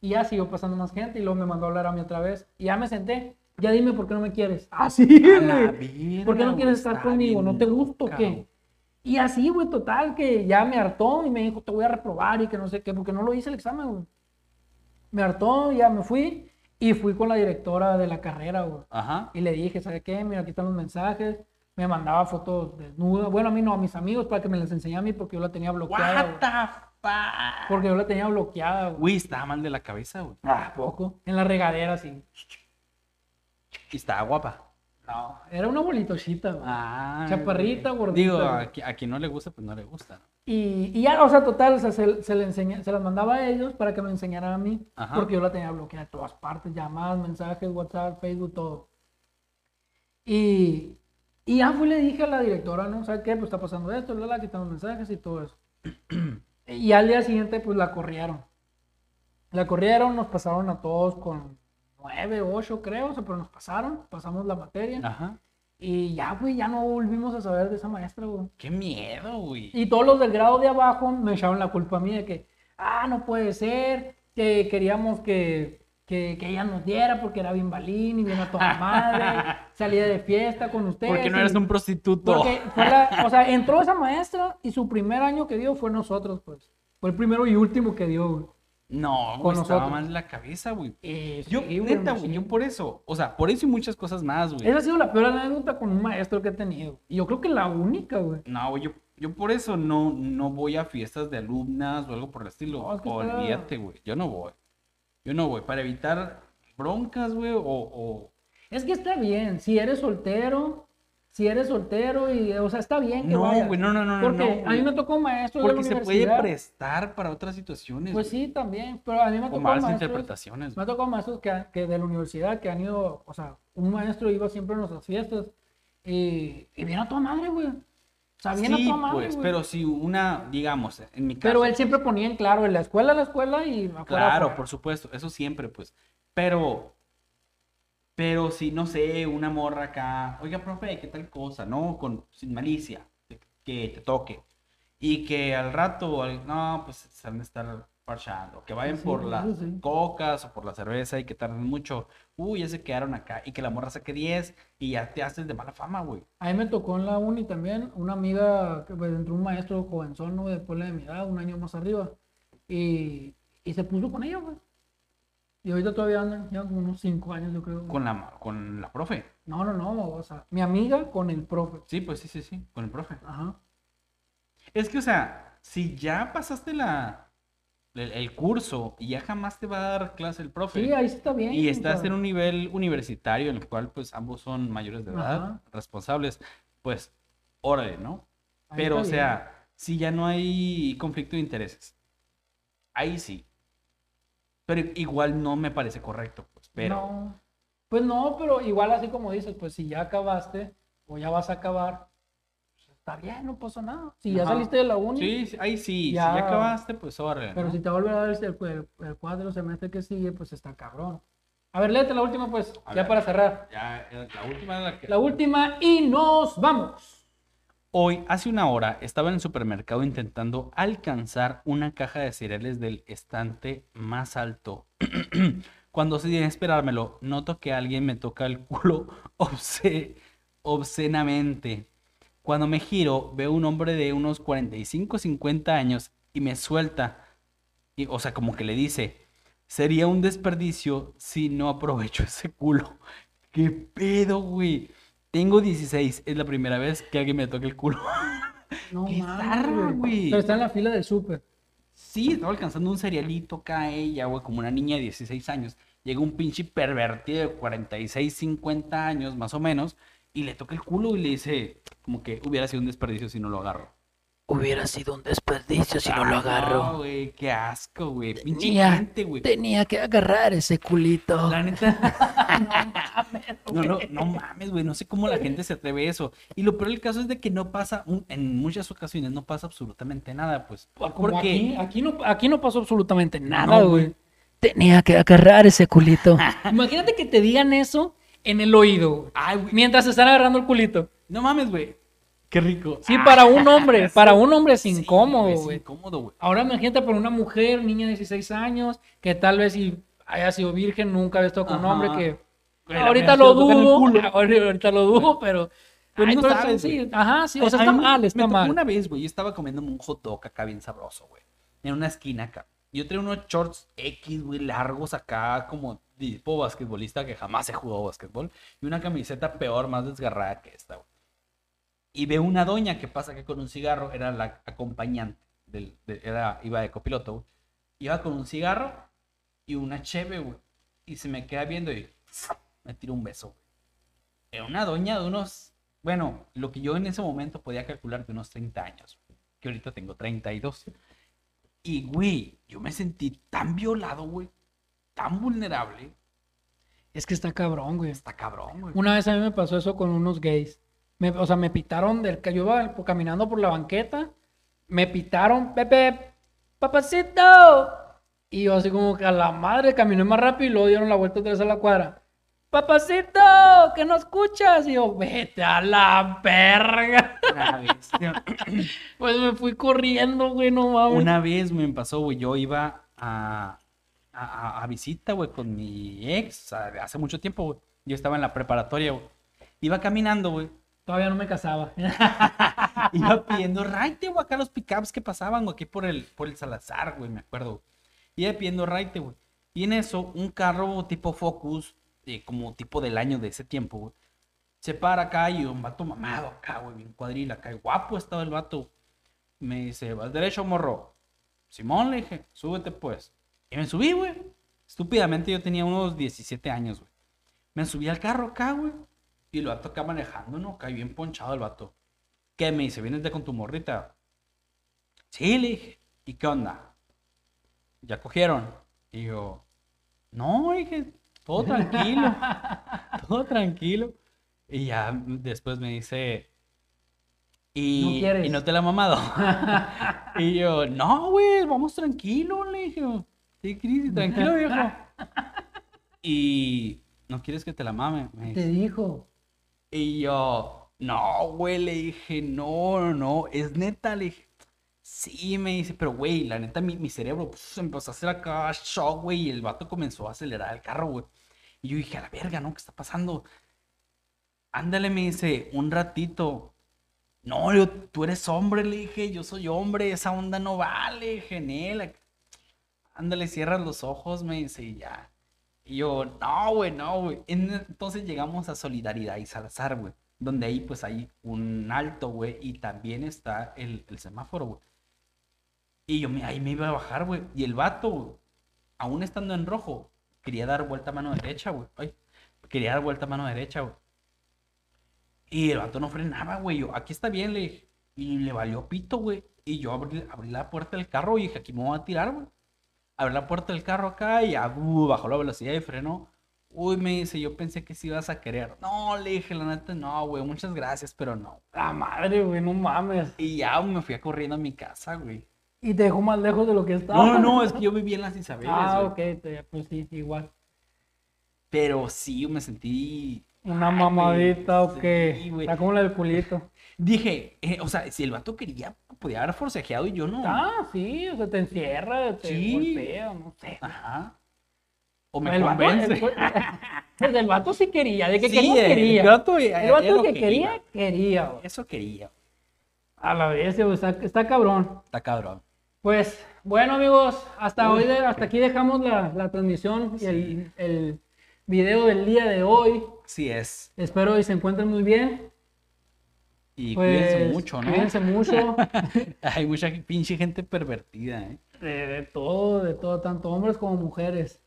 Y ya siguió pasando más gente y luego me mandó a hablar a mí otra vez. Y ya me senté. Ya dime por qué no me quieres. Ah, sí, A la güey. verga, ¿Por qué no quieres estar conmigo? ¿No te gusta o qué? Y así, güey, total, que ya me hartó y me dijo, te voy a reprobar y que no sé qué, porque no lo hice el examen, güey. Me hartó, ya me fui y fui con la directora de la carrera, güey. Ajá. Y le dije, ¿sabe qué? Mira, aquí están los mensajes. Me mandaba fotos desnudas. Bueno, a mí no, a mis amigos para que me las enseñara a mí porque yo la tenía bloqueada. What the fuck? Porque yo la tenía bloqueada, güey. Güey, estaba mal de la cabeza, güey. Ah, poco. En la regadera, sí. Y estaba guapa. No, era una bolitochita, güey. Ah. Chaparrita, gordita, Digo, a, qui- a quien no le gusta, pues no le gusta. Y, y ya, o sea, total, o sea, se, se, le enseña, se las mandaba a ellos para que me enseñaran a mí. Ajá. Porque yo la tenía bloqueada de todas partes, llamadas, mensajes, WhatsApp, Facebook, todo. Y, y ya fui y le dije a la directora, ¿no? ¿Sabes qué? Pues está pasando esto, la, la, quitan los mensajes y todo eso. y al día siguiente, pues la corrieron. La corrieron, nos pasaron a todos con nueve, ocho, creo, o sea, pero nos pasaron, pasamos la materia. Ajá. Y ya, güey, ya no volvimos a saber de esa maestra, güey. Qué miedo, güey. Y todos los del grado de abajo me echaron la culpa a mí de que, ah, no puede ser, que queríamos que, que, que ella nos diera porque era bien balín y bien a toda madre, salía de fiesta con ustedes. Porque no eres un prostituto. Porque fue la, o sea, entró esa maestra y su primer año que dio fue nosotros, pues. Fue el primero y último que dio, güey. No, güey, estaba mal la cabeza, güey. Y Yo, sí, neta, güey, sí. yo por eso. O sea, por eso y muchas cosas más, güey. Esa ha sido la peor anécdota con un maestro que he tenido. Y yo creo que la única, güey. No, güey, yo, yo por eso no, no voy a fiestas de alumnas o algo por el estilo. No, es que está- Olvídate, güey. Yo no voy. Yo no voy. Para evitar broncas, güey, o, o... Es que está bien, si eres soltero, si eres soltero y, o sea, está bien que No, vayas. güey, no, no, no, no, Porque no, a mí me tocó maestro de la Porque se puede prestar para otras situaciones. Pues güey. sí, también, pero a mí me O tocó malas maestros, interpretaciones. me tocado maestros que, que de la universidad que han ido, o sea, un maestro iba siempre a nuestras fiestas y, y viene a toda madre, güey. O sea, viene a Sí, toda madre, pues, güey. pero si una, digamos, en mi caso. Pero él siempre ponía en claro, en la escuela, la escuela y afuera. Claro, afuera. por supuesto, eso siempre, pues. Pero, pero si, no sé, una morra acá, oiga, profe, ¿qué tal cosa? No, con, sin malicia, que te toque. Y que al rato, al- no, pues se van a estar parchando. Que vayan Sí, por eso las sí. cocas o por la cerveza y que tarden mucho. Uy, ya se quedaron acá. Y que la morra saque 10 y ya te haces de mala fama, güey. A mí me tocó en la uni también una amiga, que pues, entró un maestro jovenzón, ¿no? De pueblo de mi edad, un año más arriba. Y, y se puso con ella, güey. Y ahorita todavía andan, ya como unos cinco años, yo creo. Con la, con la profe. No, no, no, o sea, mi amiga con el profe. Sí, pues sí, sí, sí, con el profe. Ajá. Es que, o sea, si ya pasaste la, el, el curso y ya jamás te va a dar clase el profe. Sí, ahí sí está bien. y estás en un nivel universitario en el cual pues ambos son mayores de edad, Ajá. responsables, pues órale, ¿no? ahí Pero, o bien. sea, si ya no hay conflicto de intereses, ahí sí. Pero igual no me parece correcto, pues, pero... No. Pues no, pero igual así como dices, pues si ya acabaste o ya vas a acabar, pues está bien, no pasa nada. Si ya Ajá. saliste de la uni, Sí, sí, ahí sí, Ya. si ya acabaste, pues órale, pero ¿no? si te vuelve a dar el, el, el cuadro semestre que sigue, pues está cabrón. A ver, léete la última, pues, A ya ver. para cerrar. Ya, eh, la última la que... La última y nos vamos. Hoy, hace una hora, estaba en el supermercado intentando alcanzar una caja de cereales del estante más alto. Cuando sin esperármelo, noto que alguien me toca el culo obsce- obscenamente. Cuando me giro, veo un hombre de unos 45 50 años y me suelta. Y, o sea, como que le dice, sería un desperdicio si no aprovecho ese culo. ¿Qué pedo, güey? Tengo 16, es la primera vez que alguien me toca el culo. No Qué zarra, güey. Pero está en la fila del súper. Sí, estaba alcanzando un cerealito acá ella, güey, como una niña de 16 años. Llega un pinche pervertido de 46, 50 años, más o menos, y le toca el culo y le dice, como que hubiera sido un desperdicio si no lo agarro. Hubiera sido un desperdicio si no lo Ah, agarro. No, güey, qué asco, güey. Pinche Tenía, gente, güey. tenía que agarrar ese culito. La neta. no, no, no mames, güey. No sé cómo la gente se atreve a eso. Y lo peor del caso es de que no pasa, en muchas ocasiones no pasa absolutamente nada, pues. Como Porque aquí, aquí, no, aquí no pasó absolutamente nada, No, güey. Tenía que agarrar ese culito. Imagínate que te digan eso en el oído, Ay, güey. mientras se están agarrando el culito. No mames, güey. Qué rico. Sí, para un hombre, para un hombre es Sí, incómodo, Es güey. incómodo, güey. Ahora imagínate para una mujer, niña de 16 años, que tal vez si haya sido virgen, nunca había estado con un hombre que... Ahorita lo se dudo, ahorita lo dudo, pero Pero Ay, no sabes, sí, ajá, sí, o sea, está mal, me está tocó mal. Una vez, güey, yo estaba comiéndome un hot dog acá bien sabroso, güey. En una esquina acá. Yo traía unos shorts X, güey, largos acá, como tipo basquetbolista que jamás he jugado basquetbol. Y una camiseta peor, más desgarrada que esta, güey. Y veo una doña que pasa que con un cigarro, era la acompañante, del, de- era, iba de copiloto, güey. Iba con un cigarro y una cheve, güey. Y se me queda viendo y me tira un beso, güey. Era una doña de unos, bueno, lo que yo en ese momento podía calcular de unos 30 años, que ahorita tengo 32. Y, güey, yo me sentí tan violado, güey, tan vulnerable. Es que está cabrón, güey. Está cabrón, güey. Una vez a mí me pasó eso con unos gays. Me- o sea, me pitaron del que yo iba caminando por la banqueta. Me pitaron, Pepe, papacito. Y yo así como que a la madre caminé más rápido y luego dieron la vuelta otra vez a la cuadra. Papacito, que no escuchas. Y yo, vete a la verga. Una vez, tío, Pues me fui corriendo, güey, no mames. una vez me pasó, güey, yo iba a, a, a- visita, güey, con mi ex, hace mucho tiempo, güey. Yo estaba en la preparatoria, güey. Iba caminando, güey. Todavía no me casaba. Iba pidiendo raite, güey, acá los pickups que pasaban, güey, aquí por el, por el Salazar, güey, me acuerdo. Iba pidiendo raite, güey. Y en eso, un carro tipo Focus, eh, como tipo del año de ese tiempo, güey, se para acá y un vato mamado acá, güey, bien cuadril acá. y guapo estaba el vato. Me dice, ¿vas derecho, morro? Simón, le dije, súbete pues. Y me subí, güey. Estúpidamente yo tenía unos 17 años, güey. Me subí al carro acá, güey. Y lo vato acá manejando, ¿no? Acá bien ponchado el vato. ¿Qué me dice? ¿Vienes de con tu morrita? Sí, le dije. ¿Y qué onda? ¿Ya cogieron? Y yo, no, dije, todo tranquilo. todo tranquilo. Y ya después me dice, ¿y ¿No quieres? ¿y no te la ha mamado? y yo, no, güey, vamos tranquilo, le dije. Sí, Cris, tranquilo, viejo. y, ¿no quieres que te la mame? Me Te dijo. Y yo, no, güey, le dije, no, no, es neta, le dije, sí, me dice, pero güey, la neta, mi, mi cerebro pues, empezó a hacer acá shock, güey, y el vato comenzó a acelerar el carro, güey. Y yo dije, a la verga, ¿no? ¿Qué está pasando? Ándale, me dice, un ratito. No, yo, tú eres hombre, le dije, yo soy hombre, esa onda no vale, genela. Ándale, cierras los ojos, me dice, y ya. Y yo, no, güey, no, güey. En- Entonces llegamos a Solidaridad y Salazar, güey. Donde ahí, pues, hay un alto, güey. Y también está el, semáforo, güey. Y yo me- ahí me iba a bajar, güey. Y el vato, aún estando en rojo, quería dar vuelta a mano derecha, güey. Quería dar vuelta a mano derecha, güey. Y el vato no frenaba, güey. Yo, aquí está bien, le. Y le valió pito, güey. Y yo abrí, abrí la puerta del carro y dije, aquí me voy a tirar, güey. Abrí la puerta del carro acá y uh, bajó la velocidad y frenó. Uy, me dice, yo pensé que sí ibas a querer. No, le dije, la neta, no, güey, muchas gracias, pero no. La madre, güey, no mames. Y ya me fui a corriendo a mi casa, güey. Y te dejó más lejos de lo que estaba. No, no, es que yo vivía en las Isabeles, Ah, güey. ok, pues sí, igual. Pero sí, me sentí... Una Ay, mamadita güey, o qué. sí. Está como la del culito. Dije, eh, o sea, si el vato quería, podía haber forcejeado y yo no. Ah, sí, o sea, te encierra, te Sí. golpea, no sé. Ajá. O me el vato, convence. el, pues el vato sí quería, de que Sí, quería, el quería. vato, eh, el vato que que quería, iba. quería. güey. Eso quería. A la vez, está, está cabrón. Está cabrón. Pues, bueno, amigos, hasta hoy, de- hasta aquí dejamos la, la transmisión y el, el video del día de hoy. Sí es. Espero y se encuentren muy bien. Y Pues, cuídense mucho, ¿no? Cuídense mucho. Hay mucha pinche gente pervertida, ¿eh? de, de todo, de todo, tanto hombres como mujeres.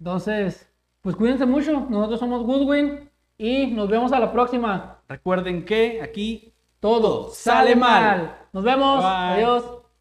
Entonces, pues cuídense mucho. Nosotros somos Goodwin y nos vemos a la próxima. Recuerden que aquí Todo sale mal. Nos vemos. Bye. Adiós.